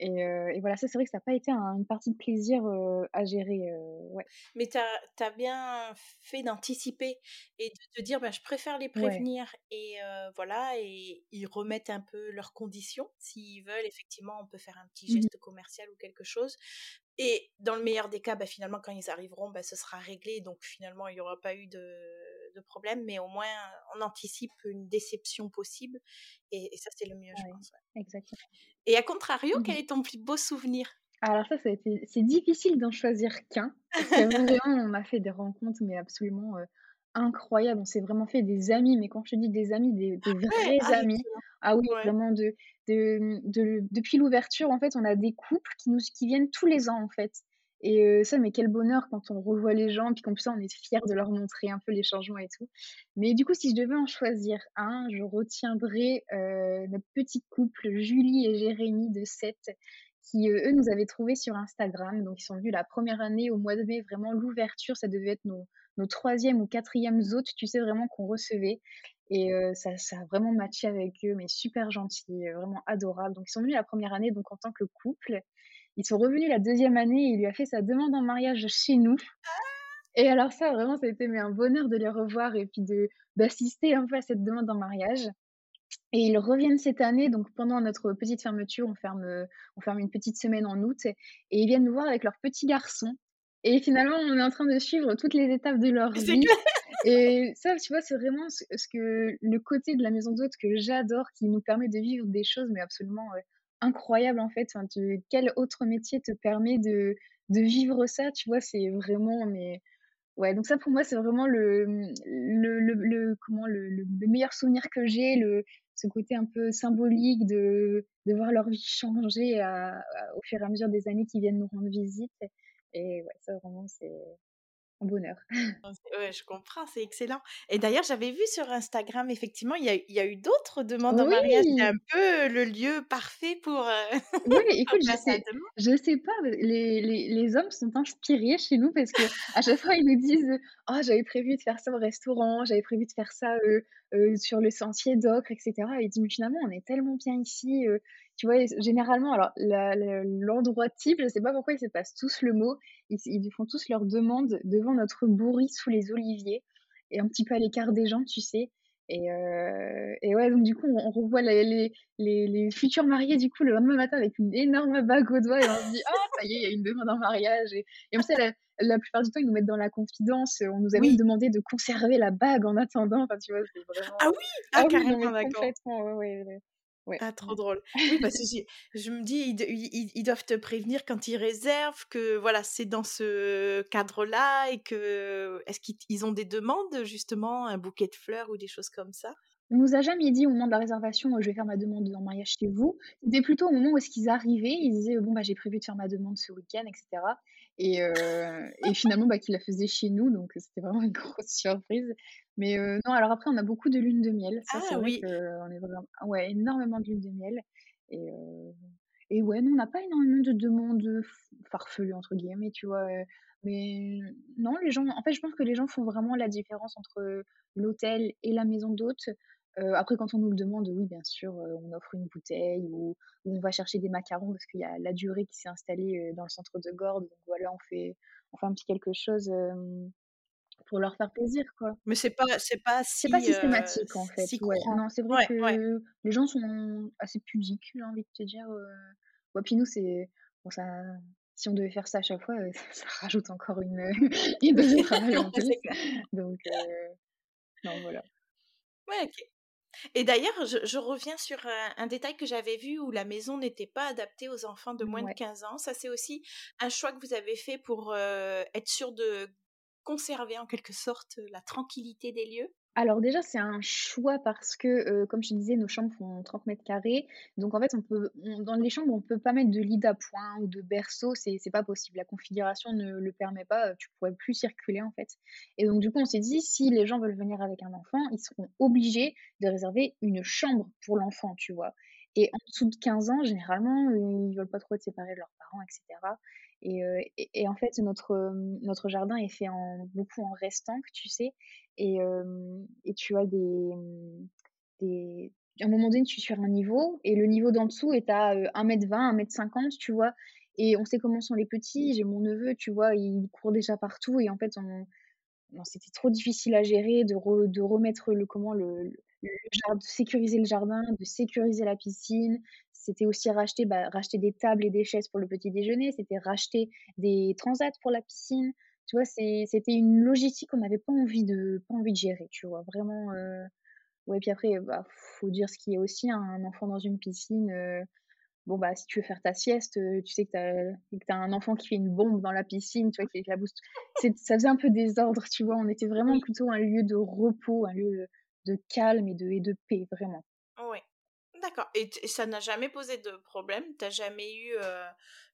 et voilà, ça, c'est vrai que ça a pas été un une partie de plaisir, à gérer, ouais. Mais tu as bien fait d'anticiper et de te dire: «Bah, je préfère les Ouais. prévenir et voilà et ils remettent un peu leurs conditions. S'ils veulent, effectivement, on peut faire un petit Mmh mh. geste commercial ou quelque chose» et dans le meilleur des cas, bah, finalement, quand ils arriveront, bah, ce sera réglé donc finalement, il y aura pas eu de de problème mais au moins, on anticipe une déception possible et et ça, c'est le mieux, je pense, ouais. exactement. Et à contrario, Mmh quel est ton plus beau souvenir? Alors ça, ça c'est difficile d'en choisir qu'1 parce que vraiment, on a fait des rencontres mais absolument, heu, incroyables. On s'est vraiment fait des amis, mais quand je te dis des amis, des Ah des vrais Ah amis. Ah oui, Ouais. vraiment de de, de depuis l'ouverture, en fait, on a des couples qui nous qui viennent tous les ans, en fait et heu, ça, mais quel bonheur quand on revoit les gens puis qu'en plus, on est fiers de leur montrer un peu les changements et tout. Mais du coup, si je devais en choisir 1, je retiendrais, heu, notre petit couple Julie et Jérémy de Sète qui, heu, eux, nous avaient trouvés sur Instagram. Donc ils sont venus la 1re année au mois de mai, vraiment l'ouverture, ça devait être nos nos 3e ou 4e hôtes, tu sais, vraiment qu'on recevait et heu, ça ça a vraiment matché avec eux, mais super gentils, vraiment adorables. Donc ils sont venus la 1re année donc en tant que couple. Ils sont revenus la 2e année et il lui a fait sa demande en mariage chez nous et alors ça, vraiment, ça a été mais un bonheur de les revoir et puis d'assister un peu à cette demande en mariage et ils reviennent cette année donc pendant notre petite fermeture, on ferme, heu, on ferme une petite semaine en août et ils viennent nous voir avec leur petit garçon et finalement, on est en train de suivre toutes les étapes de leur vie clair. et ça, tu vois, c'est vraiment ce ce que le côté de la maison d'hôtes que j'adore, qui nous permet de vivre des choses mais absolument, heu, incroyables, en fait. Enfin, tu quel autre métier te permet de de vivre ça, tu vois? C'est vraiment mais ouais, donc ça, pour moi, c'est vraiment le, le le le comment? Le le le meilleur souvenir que j'ai, le ce côté un peu symbolique de de voir leur vie changer à au fur et à mesure des années qui viennent nous rendre visite et ouais, ça, vraiment, c'est bonheur. Ouais, je comprends, c'est excellent et d'ailleurs, j'avais vu sur Instagram, effectivement, il y a il y a eu d'autres demandes en mariage. C'est Oui! un peu le lieu parfait pour, heu, Ouais, écoute, je sais je sais pas, les les les hommes sont inspirés chez nous parce qu'à chaque fois, ils nous disent: «Oh, j'avais prévu de faire ça au restaurant, j'avais prévu de faire ça, sur le sentier d'Ocre» et cetera et ils disent: «Mais finalement, on est tellement bien ici», tu vois? Généralement, alors l'endroit type, je sais pas pourquoi ils se passent tous le mot, ils font tous leurs demandes devant notre bourrie sous les oliviers et un petit peu à l'écart des gens, tu sais? Et ouais, donc du coup, on on revoit les les les les futurs mariés, du coup, le lendemain matin avec une énorme bague au doigt et on se dit: «Oh, ça y est, il y a une demande en mariage» et et comme ça, la la plupart du temps, ils nous mettent dans la confidence. On nous a même demandé de conserver la bague en attendant. Enfin, tu vois? C'est vraiment, Ah oui! Ah ah oui, carrément, d'accord. complètement, ouais, ouais, ouais. Ouais. Ah, trop Mmh. drôle. Oui, parce que je me dis, ils doivent te prévenir quand ils réservent que, voilà, c'est dans ce cadre-là et que est-ce qu'ils ont des demandes, justement, un bouquet de fleurs ou des choses comme ça? On nous a jamais dit au moment de la réservation: «Je vais faire ma demande en mariage chez vous». C'était plutôt au moment où est-ce qu'ils arrivaient, ils disaient: «Bon, bah, j'ai prévu de faire ma demande ce week-end» et cetera et heu et finalement, bah, qu'ils la faisaient chez nous donc c'était vraiment une grosse surprise mais heu, non, alors après, on a beaucoup de lune de miel. Ça, c'est Ah vrai oui! qu'on est vraiment ouais, énormément de lune de miel et et ouais, nous, on n'a pas énormément de demandes, «farfelues» entre guillemets, tu vois? Mais non, les gens en fait, je pense que les gens font vraiment la différence entre l'hôtel et la maison d'hôtes. Heu, après, quand on nous le demande, oui, bien sûr, heu, on offre une bouteille ou ou on va chercher des macarons parce qu'il y a la durée qui s'est installée, heu, dans le centre de Gordes donc voilà, on fait on fait un petit quelque chose, pour leur faire plaisir, quoi. Mais c'est pas c'est pas si, pas systématique, en fait, ouais. Non, c'est vrai que les gens sont assez pudiques, j'ai envie de te dire. Ouais, puis nous, c'est bon ça si on devait faire ça à chaque fois, ça rajoute encore une, une de travail en plus. Donc non, voilà. Ouais. Et d'ailleurs, je, reviens sur un, détail que j'avais vu où la maison n'était pas adaptée aux enfants de moins de 15 ans. Ça, c'est aussi un choix que vous avez fait pour être sûr de conserver en quelque sorte la tranquillité des lieux? Alors déjà, c'est un choix parce que, comme je disais, nos chambres font 30 mètres carrés. Donc en fait, dans les chambres, on peut pas mettre de lit d'appoint ou de berceau, c'est c'est pas possible. La configuration ne le permet pas, tu pourrais plus circuler, en fait. Et donc du coup, on s'est dit: «Si les gens veulent venir avec un enfant, ils seront obligés de réserver une chambre pour l'enfant», tu vois? Et en dessous de 15 ans, généralement, ils veulent pas trop être séparés de leurs parents et. Et, en fait, notre, notre jardin est fait en, beaucoup en restant, tu sais. Et, et tu as des, des. À un moment donné, tu es sur un niveau et le niveau d'en dessous est à 1m20, 1m50, tu vois. Et on sait comment sont les petits. J'ai mon neveu, tu vois, il court déjà partout. Et en fait, on, c'était trop difficile à gérer de, de remettre le comment le, de sécuriser le jardin, de sécuriser la piscine, c'était aussi racheter, bah, racheter des tables et des chaises pour le petit déjeuner, c'était racheter des transats pour la piscine. Tu vois, c'était une logistique qu'on n'avait pas envie de pas envie de gérer, tu vois, vraiment. Euh... Ouais, puis après, bah, faut dire ce qu'il y a aussi, hein, un enfant dans une piscine. Euh, bon, bah, si tu veux faire ta sieste, euh, tu sais que tu as, un enfant qui fait une bombe dans la piscine, tu vois, qui éclabousse. Ça faisait un peu désordre, tu vois. On était vraiment plutôt un lieu de repos, un lieu de calme et de, et de paix, vraiment. Ouais. D'accord. Et, ça n'a jamais posé de problème? Tu n'as jamais eu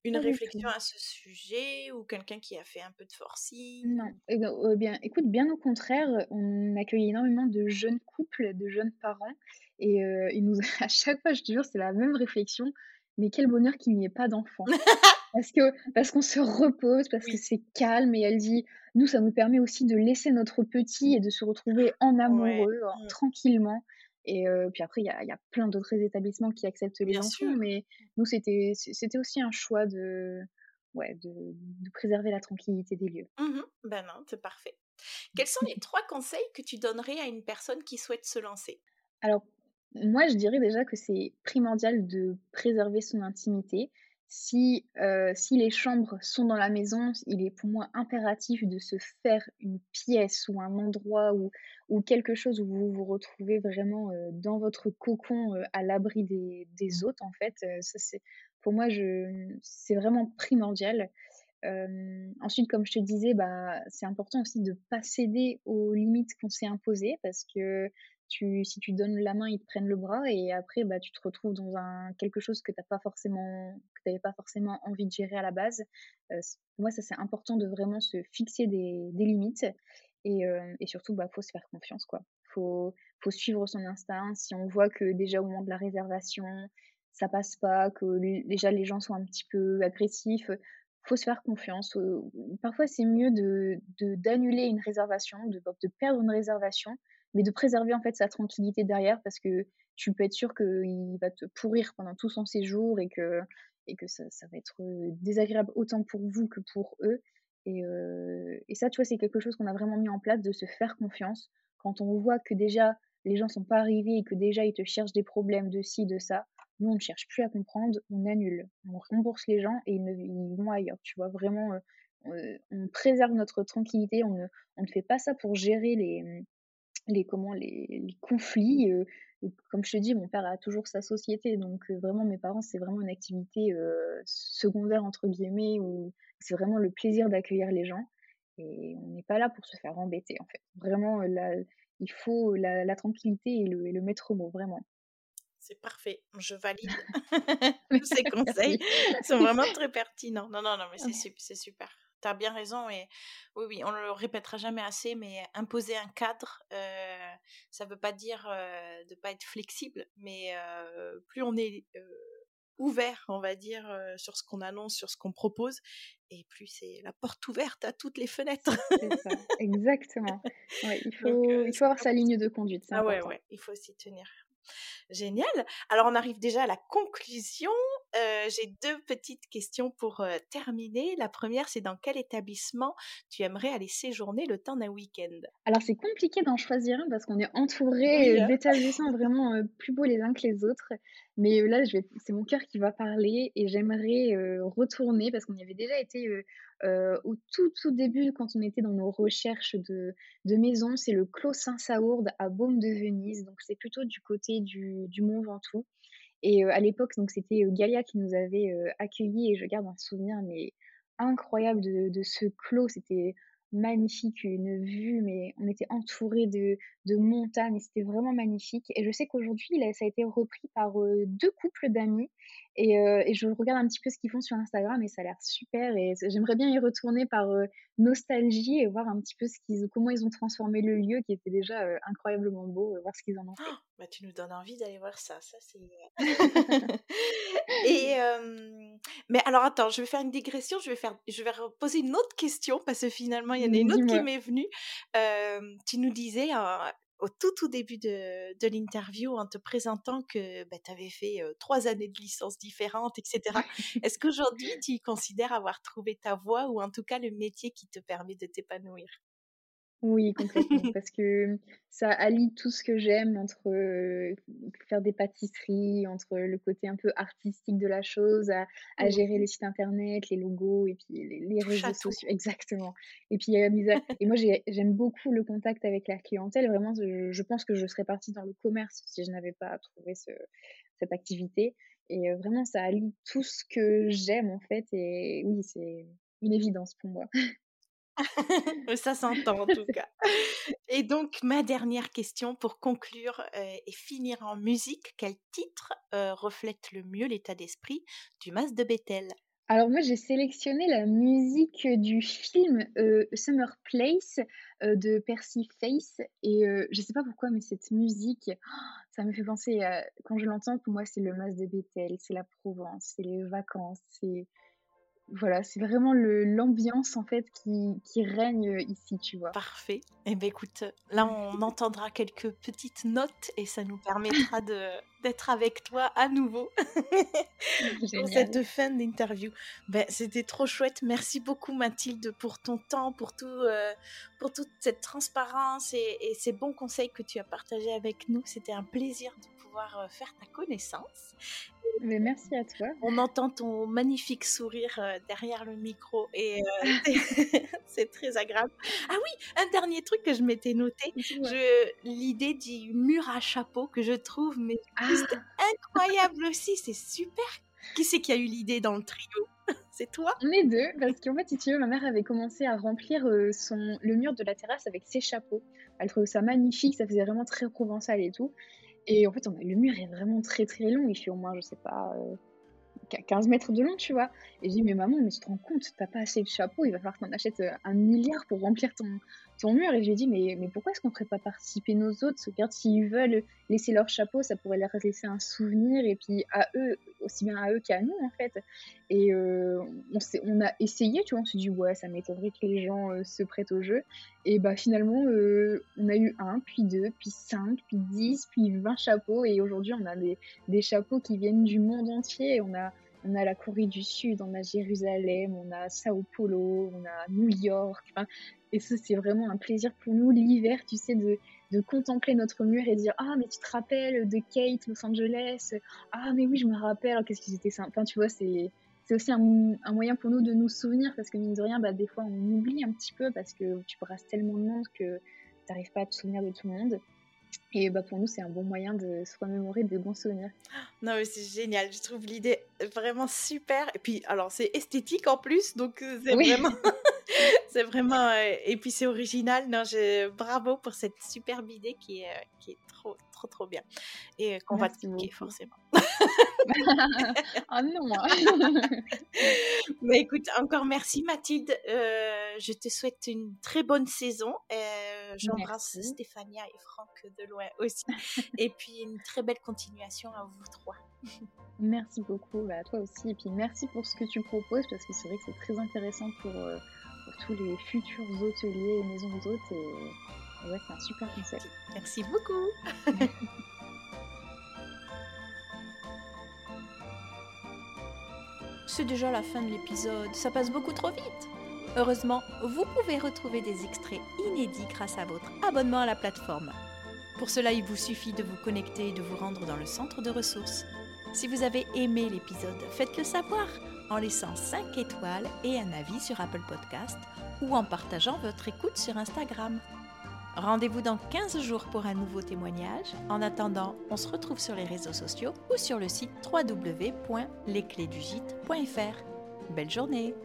une réflexion à ce sujet ou quelqu'un qui a fait un peu de forcing? Non. Eh ben, oh, bien, écoute, bien au contraire, on accueille énormément de jeunes couples, de jeunes parents. Et ils nous, à chaque fois, je te jure, c'est la même réflexion. Mais quel bonheur qu'il n'y ait pas d'enfants. parce que parce qu'on se repose, parce que c'est calme. Et elle dit, nous, ça nous permet aussi de laisser notre petit et de se retrouver en amoureux, mmh. tranquillement. Et puis après, il y a, y a, plein d'autres établissements qui acceptent les enfants, mais nous, c'était aussi un choix de, ouais, de, de, préserver la tranquillité des lieux. Mmh ben non, c'est parfait. Quels sont les trois conseils que tu donnerais à une personne qui souhaite se lancer? Alors, moi, je dirais déjà que c'est primordial de préserver son intimité. Si, si les chambres sont dans la maison, il est pour moi impératif de se faire une pièce ou un endroit ou, ou quelque chose où vous vous retrouvez vraiment dans votre cocon à l'abri des, des autres, en fait. ça, pour moi, c'est vraiment primordial. ensuite, comme je te disais, bah, c'est important aussi de ne pas céder aux limites qu'on s'est imposées parce que si tu donnes la main, ils te prennent le bras et après, bah, tu te retrouves dans un, quelque chose que tu n'avais pas, forcément, pas forcément envie de gérer à la base. Euh, moi, ça, c'est important de vraiment se fixer des, des limites et, euh, et surtout, il bah, faut se faire confiance. Il faut, faut suivre son instinct. Si on voit que déjà au moment de la réservation, ça passe pas, que déjà les gens sont un petit peu agressifs, faut se faire confiance. Parfois, c'est mieux de d'annuler une réservation, de perdre une réservation, mais de préserver en fait sa tranquillité derrière parce que tu peux être sûr qu'il va te pourrir pendant tout son séjour et que, et que ça, va être désagréable autant pour vous que pour eux. Et, et ça, tu vois, c'est quelque chose qu'on a vraiment mis en place de se faire confiance. Quand on voit que déjà les gens sont pas arrivés et que déjà ils te cherchent des problèmes de ci, de ça, nous on ne cherche plus à comprendre, on annule, on rembourse les gens et ils, vont ailleurs. Tu vois, vraiment, on préserve notre tranquillité, on ne, on ne fait pas ça pour gérer les, les comment les, conflits. comme je te dis, mon père a toujours sa société, donc vraiment mes parents c'est vraiment une activité secondaire entre guillemets où c'est vraiment le plaisir d'accueillir les gens et on n'est pas là pour se faire embêter en fait. Vraiment il faut la, tranquillité et le, et le maître mot vraiment. C'est parfait, je valide tous ces conseils. Ils sont vraiment très pertinents. Non, non, non, mais c'est super tu as bien raison. Et oui, oui, on le répétera jamais assez, mais imposer un cadre, euh, ça ne veut pas dire euh, de ne pas être flexible, mais euh, plus on est ouvert, on va dire, sur ce qu'on annonce, sur ce qu'on propose, et plus c'est la porte ouverte à toutes les fenêtres. c'est ça, exactement. il, faut, il faut avoir sa ligne de conduite. Ah ouais, ouais, il faut s'y tenir. Génial. Alors on arrive déjà à la conclusion. J'ai deux petites questions pour terminer. La première, c'est dans quel établissement tu aimerais aller séjourner le temps d'un week-end? Alors c'est compliqué d'en choisir un parce qu'on est entouré hein. d'établissements vraiment plus beaux les uns que les autres. Mais là, c'est mon cœur qui va parler et j'aimerais retourner parce qu'on y avait déjà été au tout, tout début quand on était dans nos recherches de, de maison. C'est le Clos Saint-Saourde à Baume de Venise. Donc, c'est plutôt du côté du, du Mont Ventoux. Et à l'époque, c'était Galia qui nous avait accueillis et je garde un souvenir incroyable de, ce clos. C'était magnifique, une vue, mais on était entouré de, de montagnes, c'était vraiment magnifique. Et je sais qu'aujourd'hui, ça a été repris par deux couples d'amis. Et, et, je regarde un petit peu ce qu'ils font sur Instagram et ça a l'air super. Et j'aimerais bien y retourner par nostalgie et voir un petit peu ce qu'ils, comment ils ont transformé le lieu qui était déjà incroyablement beau, voir ce qu'ils en ont fait. bah, tu nous donnes envie d'aller voir ça. Ça, c'est. et mais alors attends, je vais faire une digression. Je vais faire, je vais poser une autre question parce que finalement il y en a une autre qui m'est venue. tu nous disais au tout tout début de, de l'interview en te présentant que bah, tu avais fait trois années de licence différentes, etc. Est-ce qu'aujourd'hui tu considères avoir trouvé ta voie ou en tout cas le métier qui te permet de t'épanouir? Oui, complètement, parce que ça allie tout ce que j'aime entre faire des pâtisseries, entre le côté un peu artistique de la chose, à, gérer les sites internet, les logos et puis les, réseaux sociaux. Exactement. Et puis, et moi, j'aime beaucoup le contact avec la clientèle. Vraiment, je, pense que je serais partie dans le commerce si je n'avais pas trouvé ce, cette activité. Et vraiment, ça allie tout ce que j'aime, en fait. Et oui, c'est une évidence pour moi. Ça s'entend en tout cas. Et donc, ma dernière question pour conclure et finir en musique, quel titre reflète le mieux l'état d'esprit du Mas de Bethel alors moi j'ai sélectionné la musique du film Summer Place de Percy Face et je sais pas pourquoi mais cette musique ça me fait penser quand je l'entends pour moi c'est le Mas de Bethel, c'est la Provence, c'est les vacances, c'est voilà, c'est vraiment l'ambiance en fait qui, qui, règne ici, tu vois. Parfait. Et eh ben écoute, là on entendra quelques petites notes et ça nous permettra d'être avec toi à nouveau pour cette fin d'interview. Ben, C'était trop chouette. Merci beaucoup Mathilde pour ton temps, pour, tout, euh, pour toute cette transparence et, et, ces bons conseils que tu as partagés avec nous. C'était un plaisir de pouvoir euh, faire ta connaissance. Mais merci à toi. On entend ton magnifique sourire euh, derrière le micro et euh, c'est très agréable. Ah oui, un dernier truc que je m'étais noté, l'idée du mur à chapeau que je trouve mais ah. incroyable aussi, c'est super. Qui c'est qui a eu l'idée dans le trio? C'est toi? On est deux, parce qu'en fait, si tu veux, ma mère avait commencé à remplir euh, son, le mur de la terrasse avec ses chapeaux. Elle trouvait ça magnifique, ça faisait vraiment très provençal et tout. Et en fait, on le mur est vraiment très très long. Il fait au moins, je sais pas, 15 euh, mètres de long, tu vois. Et je dis, mais maman, mais tu te rends compte, t'as pas assez de chapeaux, il va falloir qu'on achète euh, un milliard pour remplir ton, ton mur. Et je lui ai dit, mais, pourquoi est-ce qu'on ferait pas participer nos autres? Regarde, s'ils veulent laisser leur chapeau, ça pourrait leur laisser un souvenir. Et puis à eux, aussi bien à eux qu'à nous, en fait. Et euh, on, a essayé, tu vois, on s'est dit, ouais, ça m'étonnerait que les gens euh, se prêtent au jeu. Et bah finalement, euh, on a eu un, puis deux, puis cinq, puis dix, puis vingt chapeaux. Et aujourd'hui, on a des, des chapeaux qui viennent du monde entier. On a on a la Corée du Sud, on a Jérusalem, on a Sao Paulo, on a New York. et ça, c'est vraiment un plaisir pour nous l'hiver, tu sais, de, de contempler notre mur et dire Ah, mais tu te rappelles de Kate, Los Angeles? Ah, mais oui, je me rappelle, qu'est-ce qu'ils étaient sympas. tu vois, c'est. C'est aussi un, un, moyen pour nous de nous souvenir parce que mine de rien, bah, des fois on oublie un petit peu parce que tu brasses tellement de monde que tu n'arrives pas à te souvenir de tout le monde. Et bah pour nous, c'est un bon moyen de se remémorer de bons souvenirs. Non, mais c'est génial. Je trouve l'idée vraiment super. Et puis, alors, c'est esthétique en plus, donc euh, c'est vraiment. c'est vraiment. Euh, et puis, c'est original. Non, je... bravo pour cette superbe idée qui est, euh, qui est trop, trop, trop bien. Et qu'on va te forcément. ah non Mais écoute, encore merci Mathilde. je te souhaite une très bonne saison. J'embrasse Stéphania et Franck de loin aussi. et puis une très belle continuation à vous trois. Merci beaucoup bah, à toi aussi. Et puis merci pour ce que tu proposes parce que c'est vrai que c'est très intéressant pour, euh, pour, tous les futurs hôteliers et maisons d'hôtes. Et, et ouais, c'est un super concept. Merci beaucoup. c'est déjà la fin de l'épisode, ça passe beaucoup trop vite. Heureusement, vous pouvez retrouver des extraits inédits grâce à votre abonnement à la plateforme. Pour cela, il vous suffit de vous connecter et de vous rendre dans le centre de ressources. Si vous avez aimé l'épisode, faites-le savoir en laissant 5 étoiles et un avis sur Apple Podcast ou en partageant votre écoute sur Instagram. Rendez-vous dans 15 jours pour un nouveau témoignage. En attendant, on se retrouve sur les réseaux sociaux ou sur le site www.lesclésdugite.fr. Belle journée